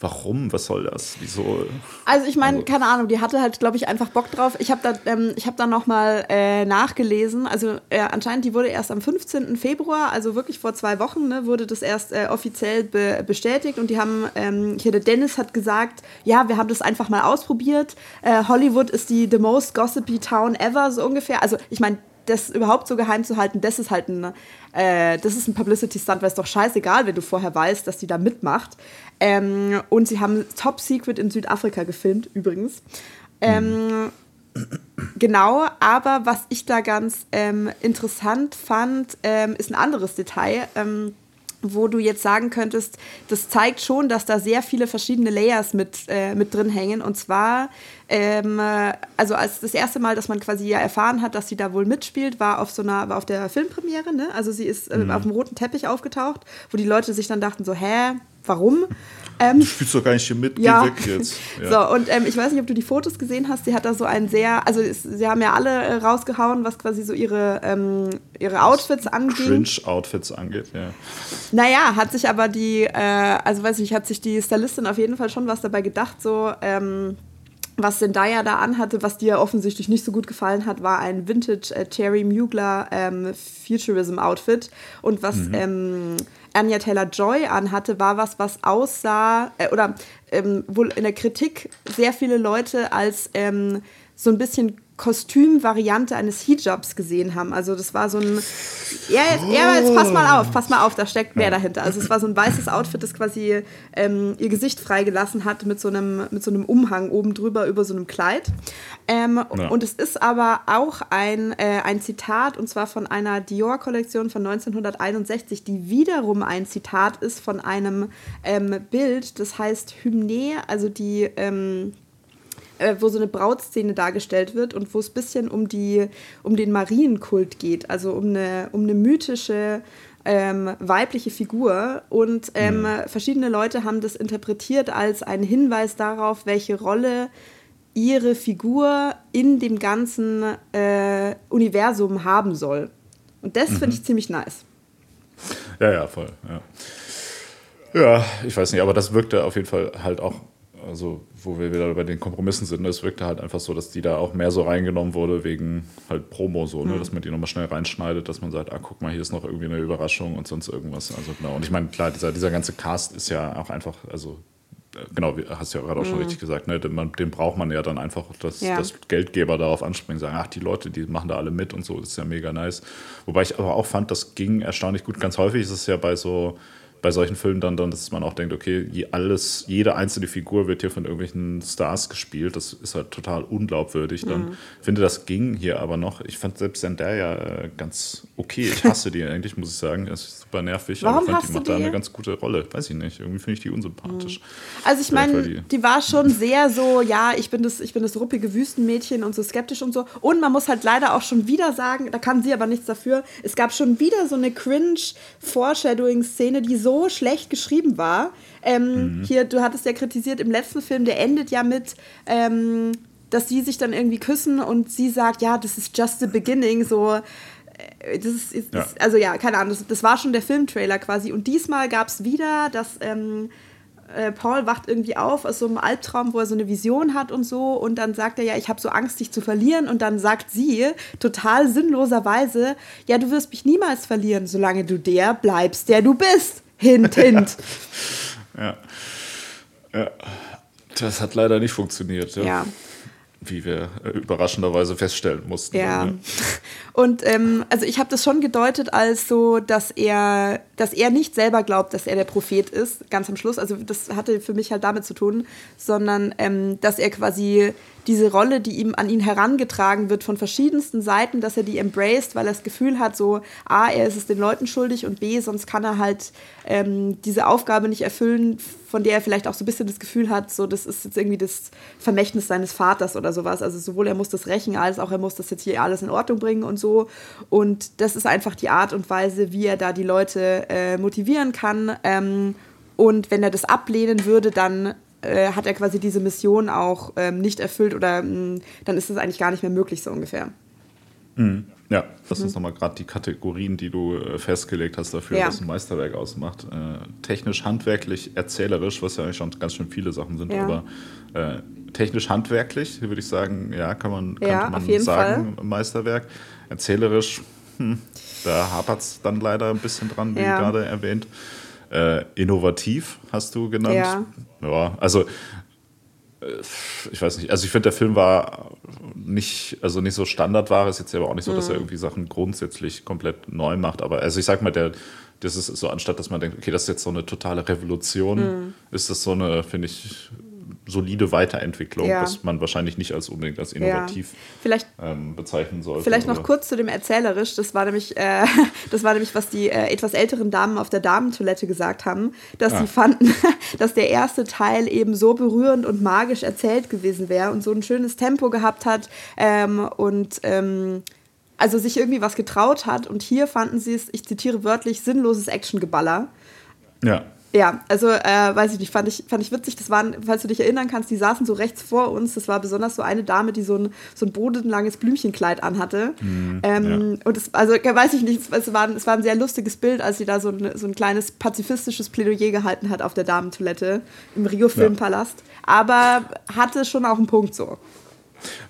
Warum? Was soll das? Wieso? Also ich meine, also. keine Ahnung, die hatte halt, glaube ich, einfach Bock drauf. Ich habe da, ähm, ich hab da nochmal äh, nachgelesen. Also äh, anscheinend, die wurde erst am 15. Februar, also wirklich vor zwei Wochen, ne, wurde das erst äh, offiziell be bestätigt. Und die haben, ähm, hier der Dennis hat gesagt, ja, wir haben das einfach mal ausprobiert. Äh, Hollywood ist die the most gossipy town ever, so ungefähr. Also ich meine, das überhaupt so geheim zu halten, das ist halt ein, äh, das ist ein Publicity-Stunt, weil es doch scheißegal, wenn du vorher weißt, dass die da mitmacht. Ähm, und sie haben Top Secret in Südafrika gefilmt, übrigens. Ähm, genau, aber was ich da ganz ähm, interessant fand, ähm, ist ein anderes Detail. Ähm, wo du jetzt sagen könntest, das zeigt schon, dass da sehr viele verschiedene Layers mit, äh, mit drin hängen. Und zwar, ähm, also als das erste Mal, dass man quasi ja erfahren hat, dass sie da wohl mitspielt, war auf so einer, war auf der Filmpremiere, ne? Also sie ist äh, mhm. auf dem roten Teppich aufgetaucht, wo die Leute sich dann dachten so, hä, warum? Ähm, du spielst doch gar nicht hier mit, ja. geh weg jetzt. <laughs> Ja. So, und ähm, ich weiß nicht, ob du die Fotos gesehen hast, sie hat da so ein sehr, also es, sie haben ja alle äh, rausgehauen, was quasi so ihre, ähm, ihre Outfits angeht. Cringe-Outfits angeht, ja. Naja, hat sich aber die, äh, also weiß ich, hat sich die Stylistin auf jeden Fall schon was dabei gedacht, so, ähm, was Zendaya da anhatte, was dir offensichtlich nicht so gut gefallen hat, war ein Vintage äh, Terry Mugler ähm, Futurism Outfit. Und was mhm. ähm, Anya Taylor-Joy anhatte, war was, was aussah, äh, oder ähm, wohl in der Kritik sehr viele Leute als ähm, so ein bisschen Kostümvariante eines Hijabs gesehen haben. Also das war so ein. Ja, jetzt, ja, jetzt pass mal auf, pass mal auf, da steckt mehr dahinter. Also es war so ein weißes Outfit, das quasi ähm, ihr Gesicht freigelassen hat mit so einem, mit so einem Umhang oben drüber über so einem Kleid. Ähm, ja. Und es ist aber auch ein, äh, ein Zitat, und zwar von einer Dior-Kollektion von 1961, die wiederum ein Zitat ist von einem ähm, Bild, das heißt Hymne, also die. Äh, wo so eine Brautszene dargestellt wird und wo es ein bisschen um, die, um den Marienkult geht, also um eine, um eine mythische ähm, weibliche Figur. Und ähm, mhm. verschiedene Leute haben das interpretiert als einen Hinweis darauf, welche Rolle ihre Figur in dem ganzen äh, Universum haben soll. Und das mhm. finde ich ziemlich nice. Ja, ja, voll. Ja. ja, ich weiß nicht, aber das wirkte auf jeden Fall halt auch also wo wir wieder bei den Kompromissen sind, es wirkte halt einfach so, dass die da auch mehr so reingenommen wurde wegen halt Promo so, ne? Mhm. dass man die nochmal schnell reinschneidet, dass man sagt, ah, guck mal, hier ist noch irgendwie eine Überraschung und sonst irgendwas. Also genau. Und ich meine, klar, dieser, dieser ganze Cast ist ja auch einfach, also äh, genau, hast du ja gerade auch schon mhm. richtig gesagt, ne? den, den, braucht man ja dann einfach, dass, ja. dass Geldgeber darauf anspringen, sagen, ach, die Leute, die machen da alle mit und so, das ist ja mega nice. Wobei ich aber auch fand, das ging erstaunlich gut. Ganz häufig ist es ja bei so bei solchen Filmen dann, dann, dass man auch denkt, okay, alles, jede einzelne Figur wird hier von irgendwelchen Stars gespielt. Das ist halt total unglaubwürdig. Dann mhm. finde, das ging hier aber noch. Ich fand selbst Zendaya äh, ganz okay. Ich hasse die <laughs> eigentlich, muss ich sagen. Das ist super nervig. Warum aber ich fand, die macht da eine ganz gute Rolle. Weiß ich nicht. Irgendwie finde ich die unsympathisch. Mhm. Also ich meine, die, die war schon <laughs> sehr so, ja, ich bin das, ich bin das ruppige Wüstenmädchen und so skeptisch und so. Und man muss halt leider auch schon wieder sagen, da kann sie aber nichts dafür. Es gab schon wieder so eine cringe Foreshadowing-Szene, die so so schlecht geschrieben war. Ähm, mhm. Hier, du hattest ja kritisiert, im letzten Film, der endet ja mit, ähm, dass sie sich dann irgendwie küssen und sie sagt, ja, das ist just the beginning, so. Äh, das ist, ist ja. also ja, keine Ahnung, das, das, war schon der Filmtrailer quasi. Und diesmal gab es wieder, dass ähm, äh, Paul wacht irgendwie auf aus so einem Albtraum, wo er so eine Vision hat und so. Und dann sagt er ja, ich habe so Angst, dich zu verlieren. Und dann sagt sie total sinnloserweise, ja, du wirst mich niemals verlieren, solange du der bleibst, der du bist. Hint, hint. <laughs> ja. ja. Das hat leider nicht funktioniert. Ja. ja. Wie wir äh, überraschenderweise feststellen mussten. Ja. Dann. <laughs> Und ähm, also ich habe das schon gedeutet als so, dass er, dass er nicht selber glaubt, dass er der Prophet ist, ganz am Schluss. Also das hatte für mich halt damit zu tun, sondern ähm, dass er quasi diese Rolle, die ihm an ihn herangetragen wird von verschiedensten Seiten, dass er die embraced, weil er das Gefühl hat, so, A, er ist es den Leuten schuldig und B, sonst kann er halt ähm, diese Aufgabe nicht erfüllen, von der er vielleicht auch so ein bisschen das Gefühl hat, so, das ist jetzt irgendwie das Vermächtnis seines Vaters oder sowas. Also sowohl er muss das rächen, als auch er muss das jetzt hier alles in Ordnung bringen und so. Und das ist einfach die Art und Weise, wie er da die Leute äh, motivieren kann. Ähm, und wenn er das ablehnen würde, dann äh, hat er quasi diese Mission auch ähm, nicht erfüllt oder mh, mm, dann ist das eigentlich gar nicht mehr möglich, so ungefähr. Mhm. Ja, das mhm. ist nochmal gerade die Kategorien, die du äh, festgelegt hast dafür, ja. was ein Meisterwerk ausmacht. Äh, technisch, handwerklich, erzählerisch, was ja eigentlich schon ganz schön viele Sachen sind, ja. aber äh, technisch, handwerklich, würde ich sagen, ja, kann man, ja, man sagen, Fall. Meisterwerk. Erzählerisch, hm, da hapert es dann leider ein bisschen dran, wie gerade erwähnt. Äh, innovativ hast du genannt. Ja. Ja, also ich weiß nicht, also ich finde, der Film war nicht, also nicht so Standardware, ist jetzt aber auch nicht so, dass er mhm. irgendwie Sachen grundsätzlich komplett neu macht, aber also ich sag mal, der, das ist so, anstatt dass man denkt, okay, das ist jetzt so eine totale Revolution, mhm. ist das so eine, finde ich, solide Weiterentwicklung, ja. was man wahrscheinlich nicht als unbedingt als innovativ ja. ähm, bezeichnen sollte. Vielleicht noch kurz zu dem Erzählerisch. Das war nämlich, äh, <laughs> das war nämlich, was die äh, etwas älteren Damen auf der Damentoilette gesagt haben, dass ah. sie fanden, <laughs> dass der erste Teil eben so berührend und magisch erzählt gewesen wäre und so ein schönes Tempo gehabt hat ähm, und ähm, also sich irgendwie was getraut hat. Und hier fanden sie es, ich zitiere wörtlich, sinnloses Actiongeballer. Ja. Ja, also äh, weiß ich nicht, fand ich, fand ich witzig. Das waren, falls du dich erinnern kannst, die saßen so rechts vor uns. Das war besonders so eine Dame, die so ein, so ein bodenlanges Blümchenkleid anhatte. Mhm, ähm, ja. Und das, also weiß ich nicht, es war, es war ein sehr lustiges Bild, als sie da so ein, so ein kleines pazifistisches Plädoyer gehalten hat auf der Damentoilette im Rio Filmpalast. Ja. Aber hatte schon auch einen Punkt so.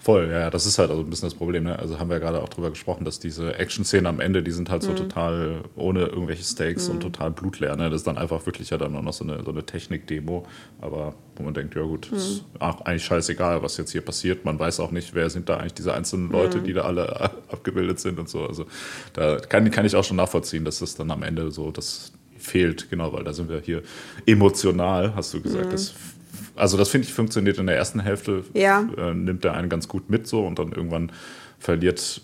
Voll, ja, das ist halt also ein bisschen das Problem. Ne? Also haben wir ja gerade auch drüber gesprochen, dass diese Action-Szenen am Ende, die sind halt so mhm. total ohne irgendwelche Stakes mhm. und total blutleer. Ne? Das ist dann einfach wirklich ja dann auch noch so eine, so eine Technik-Demo. Aber wo man denkt, ja gut, mhm. ist eigentlich scheißegal, was jetzt hier passiert. Man weiß auch nicht, wer sind da eigentlich diese einzelnen Leute, mhm. die da alle <laughs> abgebildet sind und so. Also da kann, kann ich auch schon nachvollziehen, dass das dann am Ende so das fehlt, genau, weil da sind wir hier emotional, hast du gesagt. Mhm. Das also das finde ich funktioniert in der ersten Hälfte, ja. äh, nimmt er einen ganz gut mit so und dann irgendwann verliert,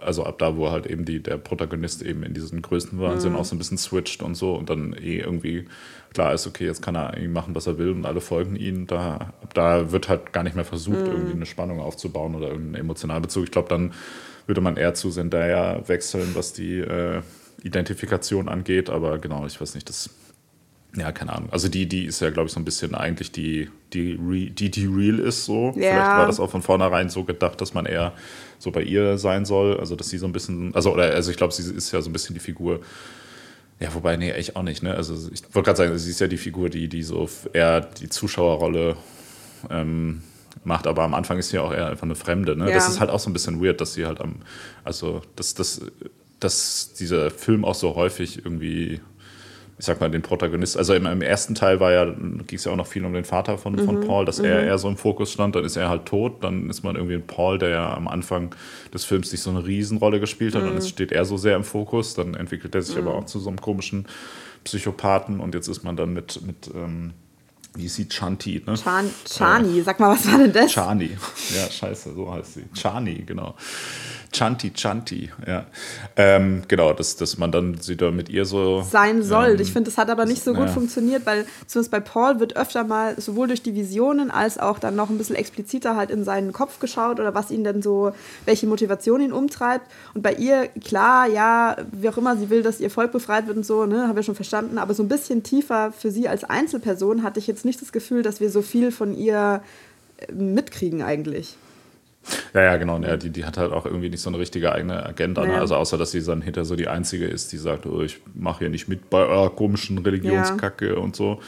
also ab da, wo halt eben die, der Protagonist eben in diesen größten Wahnsinn mhm. auch so ein bisschen switcht und so und dann eh irgendwie klar ist, okay, jetzt kann er eigentlich machen, was er will und alle folgen ihm. Da, ab da wird halt gar nicht mehr versucht, mhm. irgendwie eine Spannung aufzubauen oder irgendeinen emotionalen Bezug. Ich glaube, dann würde man eher zu Zendaya wechseln, was die äh, Identifikation angeht, aber genau, ich weiß nicht, das ja, keine Ahnung. Also die, die ist ja, glaube ich, so ein bisschen eigentlich die, die, die, die real ist so. Ja. Vielleicht war das auch von vornherein so gedacht, dass man eher so bei ihr sein soll. Also dass sie so ein bisschen, also oder also ich glaube, sie ist ja so ein bisschen die Figur. Ja, wobei, nee, echt auch nicht, ne? Also ich wollte gerade sagen, sie ist ja die Figur, die, die so eher die Zuschauerrolle ähm, macht, aber am Anfang ist sie ja auch eher einfach eine Fremde, ne? Ja. Das ist halt auch so ein bisschen weird, dass sie halt am, also dass, dass, dass dieser Film auch so häufig irgendwie ich sag mal, den Protagonist. Also im, im ersten Teil war ja, ging es ja auch noch viel um den Vater von, mhm. von Paul, dass mhm. er eher so im Fokus stand, dann ist er halt tot, dann ist man irgendwie ein Paul, der ja am Anfang des Films nicht so eine Riesenrolle gespielt hat mhm. und jetzt steht er so sehr im Fokus, dann entwickelt er sich aber mhm. auch zu so einem komischen Psychopathen und jetzt ist man dann mit, mit ähm, wie ist sie? Chanti, ne? Chan Chani, äh, sag mal, was war denn das? Chani, ja, scheiße, so heißt sie. Chani, genau. Chanti, Chanti, ja. Ähm, genau, dass, dass man dann sie da mit ihr so. Sein soll. Ähm, ich finde, das hat aber nicht so gut ja. funktioniert, weil zumindest bei Paul wird öfter mal sowohl durch die Visionen als auch dann noch ein bisschen expliziter halt in seinen Kopf geschaut oder was ihn denn so, welche Motivation ihn umtreibt. Und bei ihr, klar, ja, wie auch immer sie will, dass ihr Volk befreit wird und so, ne, haben wir schon verstanden, aber so ein bisschen tiefer für sie als Einzelperson hatte ich jetzt nicht das Gefühl, dass wir so viel von ihr äh, mitkriegen eigentlich. Ja, ja, genau. Ja, die, die hat halt auch irgendwie nicht so eine richtige eigene Agenda. Ne? Also außer, dass sie dann hinter so die Einzige ist, die sagt, oh, ich mache hier nicht mit bei eurer komischen Religionskacke ja. und so.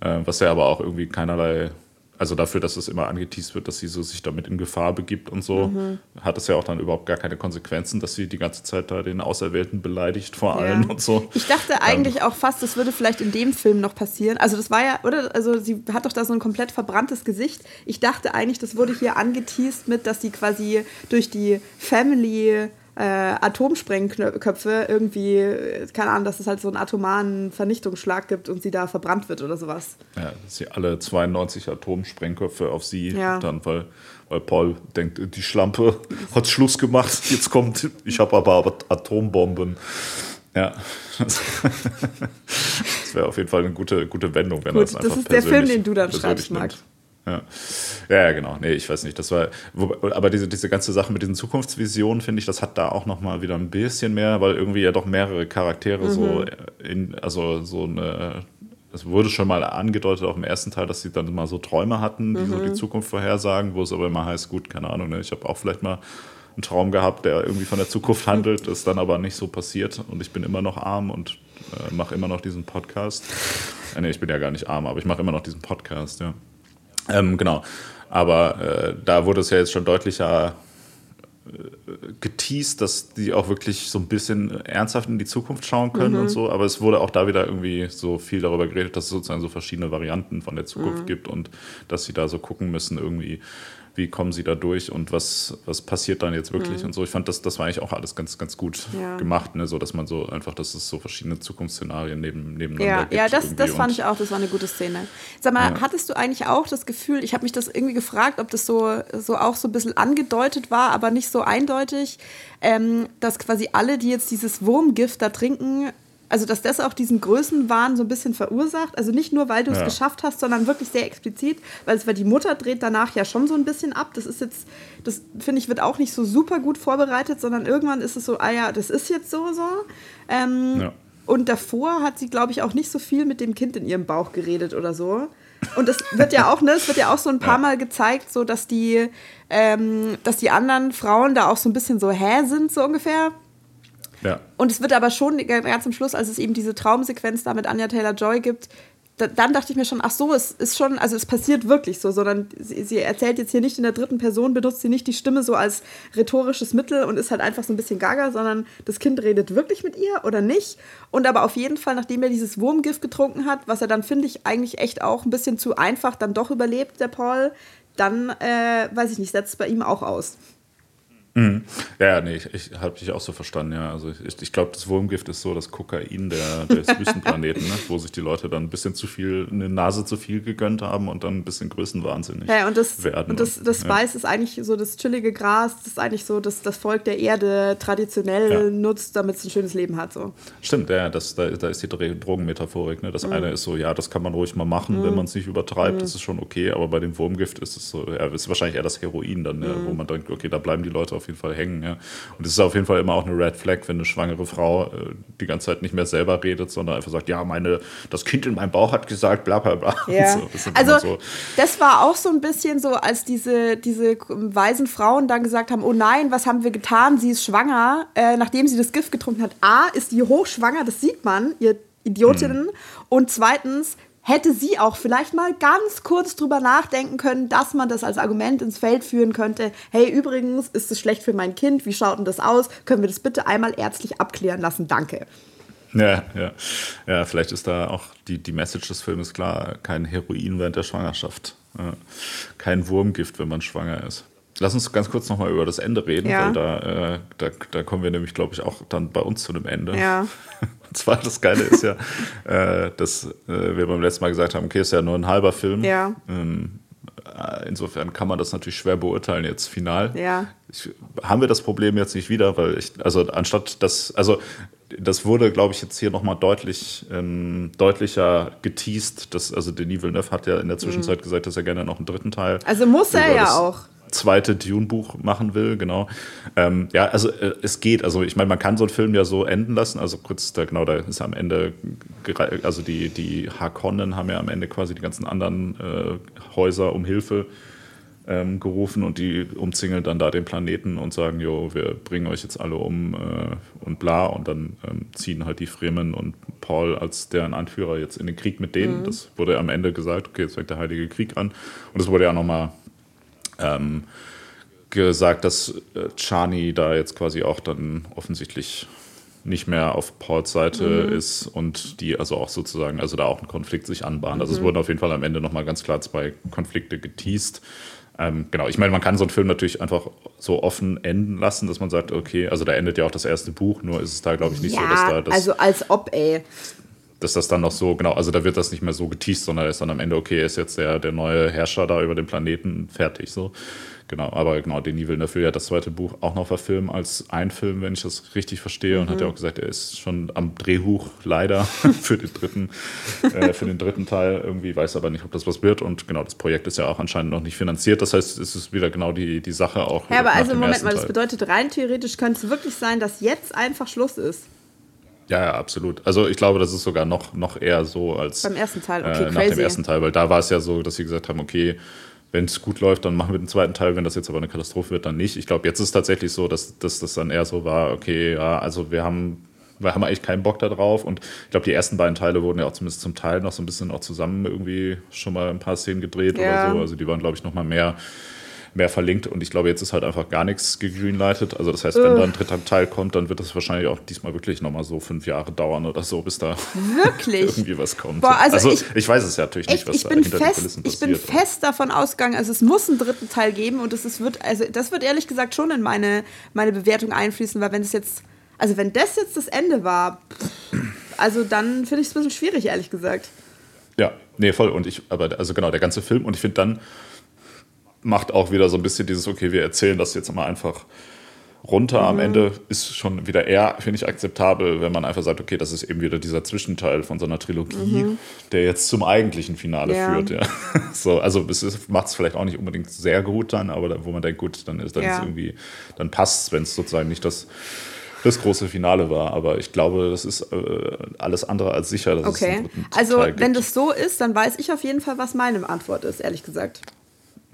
Äh, was ja aber auch irgendwie keinerlei also dafür, dass es immer angeteased wird, dass sie so sich damit in Gefahr begibt und so, mhm. hat es ja auch dann überhaupt gar keine Konsequenzen, dass sie die ganze Zeit da den Auserwählten beleidigt vor ja. allen und so. Ich dachte eigentlich ähm. auch fast, das würde vielleicht in dem Film noch passieren. Also das war ja, oder? Also sie hat doch da so ein komplett verbranntes Gesicht. Ich dachte eigentlich, das wurde hier angeteased mit, dass sie quasi durch die Family äh, Atomsprengköpfe irgendwie, keine Ahnung, dass es halt so einen atomaren Vernichtungsschlag gibt und sie da verbrannt wird oder sowas. Ja, dass sie alle 92 Atomsprengköpfe auf sie ja. dann, weil, weil Paul denkt, die Schlampe hat Schluss gemacht, jetzt kommt, ich habe aber Atombomben. Ja, <laughs> das wäre auf jeden Fall eine gute, gute Wendung, wenn Gut, das einfach Das ist der Film, den du dann schreibst, Max. Ja. ja, genau. Nee, ich weiß nicht. Das war, aber diese, diese ganze Sache mit diesen Zukunftsvisionen, finde ich, das hat da auch nochmal wieder ein bisschen mehr, weil irgendwie ja doch mehrere Charaktere mhm. so in, also so eine, es wurde schon mal angedeutet auch im ersten Teil, dass sie dann mal so Träume hatten, die mhm. so die mhm. Zukunft vorhersagen, wo es aber immer heißt, gut, keine Ahnung, ne, ich habe auch vielleicht mal einen Traum gehabt, der irgendwie von der Zukunft handelt, <laughs> ist dann aber nicht so passiert und ich bin immer noch arm und äh, mache immer noch diesen Podcast. Äh, nee, ich bin ja gar nicht arm, aber ich mache immer noch diesen Podcast, ja. Ähm, genau. Aber äh, da wurde es ja jetzt schon deutlicher geteased, dass die auch wirklich so ein bisschen ernsthaft in die Zukunft schauen können mhm. und so. Aber es wurde auch da wieder irgendwie so viel darüber geredet, dass es sozusagen so verschiedene Varianten von der Zukunft mhm. gibt und dass sie da so gucken müssen, irgendwie, wie kommen sie da durch und was, was passiert dann jetzt wirklich mhm. und so. Ich fand, das, das war eigentlich auch alles ganz, ganz gut ja. gemacht, ne? so dass man so einfach, dass es so verschiedene Zukunftsszenarien neben, nebeneinander ja, gibt. Ja, das, das fand ich auch, das war eine gute Szene. Sag mal, ja. hattest du eigentlich auch das Gefühl, ich habe mich das irgendwie gefragt, ob das so, so auch so ein bisschen angedeutet war, aber nicht so eindeutig, ähm, dass quasi alle, die jetzt dieses Wurmgift da trinken, also dass das auch diesen Größenwahn so ein bisschen verursacht. Also nicht nur, weil du es ja. geschafft hast, sondern wirklich sehr explizit, weil es weil die Mutter dreht danach ja schon so ein bisschen ab. Das ist jetzt, das finde ich, wird auch nicht so super gut vorbereitet, sondern irgendwann ist es so, ah ja, das ist jetzt so so. Ähm, ja. Und davor hat sie, glaube ich, auch nicht so viel mit dem Kind in ihrem Bauch geredet oder so. Und das wird ja auch, ne, es wird ja auch so ein paar ja. Mal gezeigt, so dass die, ähm, dass die anderen Frauen da auch so ein bisschen so hä sind, so ungefähr. Ja. Und es wird aber schon ganz zum Schluss, als es eben diese Traumsequenz da mit Anja Taylor-Joy gibt, da, dann dachte ich mir schon, ach so, es ist schon, also es passiert wirklich so, sondern sie, sie, erzählt jetzt hier nicht in der dritten Person, benutzt sie nicht die Stimme so als rhetorisches Mittel und ist halt einfach so ein bisschen gaga, sondern das Kind redet wirklich mit ihr oder nicht. Und aber auf jeden Fall, nachdem er dieses Wurmgift getrunken hat, was er dann, finde ich, eigentlich echt auch ein bisschen zu einfach dann doch überlebt, der Paul, dann, äh, weiß ich nicht, setzt es bei ihm auch aus. Mhm. Ja, nee, ich, ich habe dich auch so verstanden, ja. Also ich, ich glaube, das Wurmgift ist so das Kokain der, des <laughs> Wüstenplaneten, ne? wo sich die Leute dann ein bisschen zu viel, eine Nase zu viel gegönnt haben und dann ein bisschen größenwahnsinnig ja, und das, werden. Und das, das ja. Weiß ist eigentlich so das chillige Gras, das ist eigentlich so, dass das Volk der Erde traditionell ja. nutzt, damit es ein schönes Leben hat. So. Stimmt, ja, das, da, da ist die Drogenmetaphorik. Ne? Das mhm. eine ist so, ja, das kann man ruhig mal machen, mhm. wenn man es nicht übertreibt, mhm. das ist schon okay, aber bei dem Wurmgift ist es so, ja, ist wahrscheinlich eher das Heroin dann, ne? wo man denkt, okay, da bleiben die Leute auf auf jeden Fall hängen. Ja. Und es ist auf jeden Fall immer auch eine Red Flag, wenn eine schwangere Frau äh, die ganze Zeit nicht mehr selber redet, sondern einfach sagt, ja, meine, das Kind in meinem Bauch hat gesagt, bla bla bla. Ja. <laughs> So, das also so. das war auch so ein bisschen so, als diese, diese weisen Frauen dann gesagt haben, oh nein, was haben wir getan? Sie ist schwanger, äh, nachdem sie das Gift getrunken hat. A, ist die hochschwanger, das sieht man, ihr Idiotinnen. Hm. Und zweitens, hätte sie auch vielleicht mal ganz kurz drüber nachdenken können, dass man das als Argument ins Feld führen könnte. Hey, übrigens, ist es schlecht für mein Kind? Wie schaut denn das aus? Können wir das bitte einmal ärztlich abklären lassen? Danke. Ja, ja. Ja, vielleicht ist da auch die, die Message des Films klar: kein Heroin während der Schwangerschaft. Kein Wurmgift, wenn man schwanger ist. Lass uns ganz kurz nochmal über das Ende reden, ja. weil da, äh, da, da kommen wir nämlich, glaube ich, auch dann bei uns zu einem Ende. Ja. <laughs> Und zwar das Geile ist ja, äh, dass äh, wir beim letzten Mal gesagt haben, okay, ist ja nur ein halber Film. Ja. Ähm, äh, insofern kann man das natürlich schwer beurteilen jetzt final. Ja. Ich, haben wir das Problem jetzt nicht wieder, weil ich, also anstatt das, also das wurde, glaube ich, jetzt hier nochmal deutlich ähm, deutlicher geteased. Dass, also Denis Villeneuve hat ja in der Zwischenzeit mhm. gesagt, dass er gerne noch einen dritten Teil. Also muss er ja auch zweite Dune-Buch machen will, genau. Ähm, ja, also äh, es geht. Also ich meine, man kann so einen Film ja so enden lassen. Also kurz, da, genau, da ist am Ende, also die, die Harkonnen haben ja am Ende quasi die ganzen anderen äh, Häuser um Hilfe ähm, gerufen und die umzingeln dann da den Planeten und sagen, jo, wir bringen euch jetzt alle um äh, und bla. Und dann ähm, ziehen halt die Fremen und Paul als deren Anführer jetzt in den Krieg mit denen. Mhm. Das wurde am Ende gesagt, okay, jetzt fängt der Heilige Krieg an. Und das wurde ja nochmal ähm, gesagt, dass äh, Chani da jetzt quasi auch dann offensichtlich nicht mehr auf Pauls Seite mhm. ist und die also auch sozusagen, also da auch ein Konflikt sich anbahnt. Also es mhm. wurden auf jeden Fall am Ende nochmal ganz klar zwei Konflikte geteased. Ähm, genau, ich meine, man kann so einen Film natürlich einfach so offen enden lassen, dass man sagt, okay, also da endet ja auch das erste Buch, nur ist es da, glaube ich, nicht ja, so, dass da das. Also als ob, ey dass das dann noch so, genau, also da wird das nicht mehr so geteased, sondern ist dann am Ende, okay, er ist jetzt der, der neue Herrscher da über den Planeten, fertig so. Genau, aber genau, Denis Villeneuve will ja das zweite Buch auch noch verfilmen als ein Film, wenn ich das richtig verstehe. Mhm. Und hat ja auch gesagt, er ist schon am Drehbuch leider <laughs> für den dritten, äh, für den dritten Teil. Irgendwie weiß aber nicht, ob das was wird. Und genau, das Projekt ist ja auch anscheinend noch nicht finanziert. Das heißt, es ist wieder genau die, die Sache auch. Ja, aber also Moment mal, das bedeutet rein theoretisch könnte es wirklich sein, dass jetzt einfach Schluss ist. Ja, ja, absolut. Also ich glaube, das ist sogar noch, noch eher so als beim ersten Teil. Okay, äh, nach dem ersten Teil, weil da war es ja so, dass sie gesagt haben, okay, wenn es gut läuft, dann machen wir den zweiten Teil. Wenn das jetzt aber eine Katastrophe wird, dann nicht. Ich glaube, jetzt ist es tatsächlich so, dass, dass das dann eher so war, okay, ja, also wir haben, wir haben eigentlich keinen Bock da drauf. Und ich glaube, die ersten beiden Teile wurden ja auch zumindest zum Teil noch so ein bisschen auch zusammen irgendwie schon mal ein paar Szenen gedreht ja. oder so. Also die waren, glaube ich, noch mal mehr mehr verlinkt. Und ich glaube, jetzt ist halt einfach gar nichts gegreenlightet. Also das heißt, wenn da ein dritter Teil kommt, dann wird das wahrscheinlich auch diesmal wirklich nochmal so fünf Jahre dauern oder so, bis da wirklich? <laughs> irgendwie was kommt. Boah, also, also ich, ich, weiß es ja natürlich nicht, was ich da hinter fest, den Kulissen Ich passiert. bin fest davon ausgegangen, also es muss einen dritten Teil geben und es wird, also das wird ehrlich gesagt schon in meine, meine Bewertung einfließen, weil wenn es jetzt, also wenn das jetzt das Ende war, also dann finde ich es ein bisschen schwierig, ehrlich gesagt. Ja, nee, voll. Und ich, aber also genau, der ganze Film. Und ich finde, dann macht auch wieder so ein bisschen dieses, okay, wir erzählen das jetzt mal einfach runter. Mhm. Am Ende ist schon wieder eher, finde ich, akzeptabel, wenn man einfach sagt, okay, das ist eben wieder dieser Zwischenteil von so einer Trilogie, der jetzt zum eigentlichen Finale Mhm. Ja. führt. Ja. <laughs> So, also es macht es vielleicht auch nicht unbedingt sehr gut dann, aber da, wo man denkt, gut, dann ist dann Ja. ist irgendwie, dann passt es, wenn es sozusagen nicht das das große Finale war, aber ich glaube, das ist äh, alles andere als sicher, Okay. Also, wenn das so ist, dann weiß ich auf jeden Fall, was meine Antwort ist, ehrlich gesagt.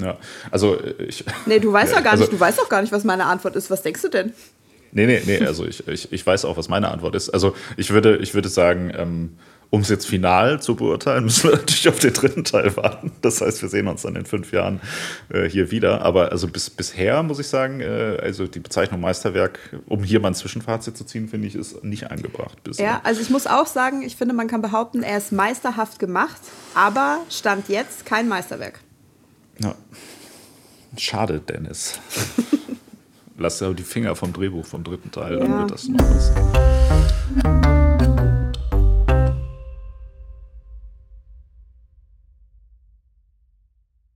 Ja, also äh, ich. Nee, du weißt <laughs> Ja, ja gar also- nicht, du weißt doch gar nicht, was meine Antwort ist. Was denkst du denn? Nee, nee, nee, also ich, ich, ich weiß auch, was meine Antwort ist. Also ich würde, ich würde sagen, ähm, um es jetzt final zu beurteilen, <laughs> müssen wir natürlich auf den dritten Teil warten. Das heißt, wir sehen uns dann in fünf Jahren äh, hier wieder. Aber also bis, bisher muss ich sagen, äh, also die Bezeichnung Meisterwerk, um hier mal ein Zwischenfazit zu ziehen, finde ich, ist nicht angebracht bisher. Ja, also ich muss auch sagen, ich finde, man kann behaupten, er ist meisterhaft gemacht, aber stand jetzt kein Meisterwerk. Ja. Schade, Dennis. <laughs> Lass ja die Finger vom Drehbuch vom dritten Teil, dann Ja. wird das noch was.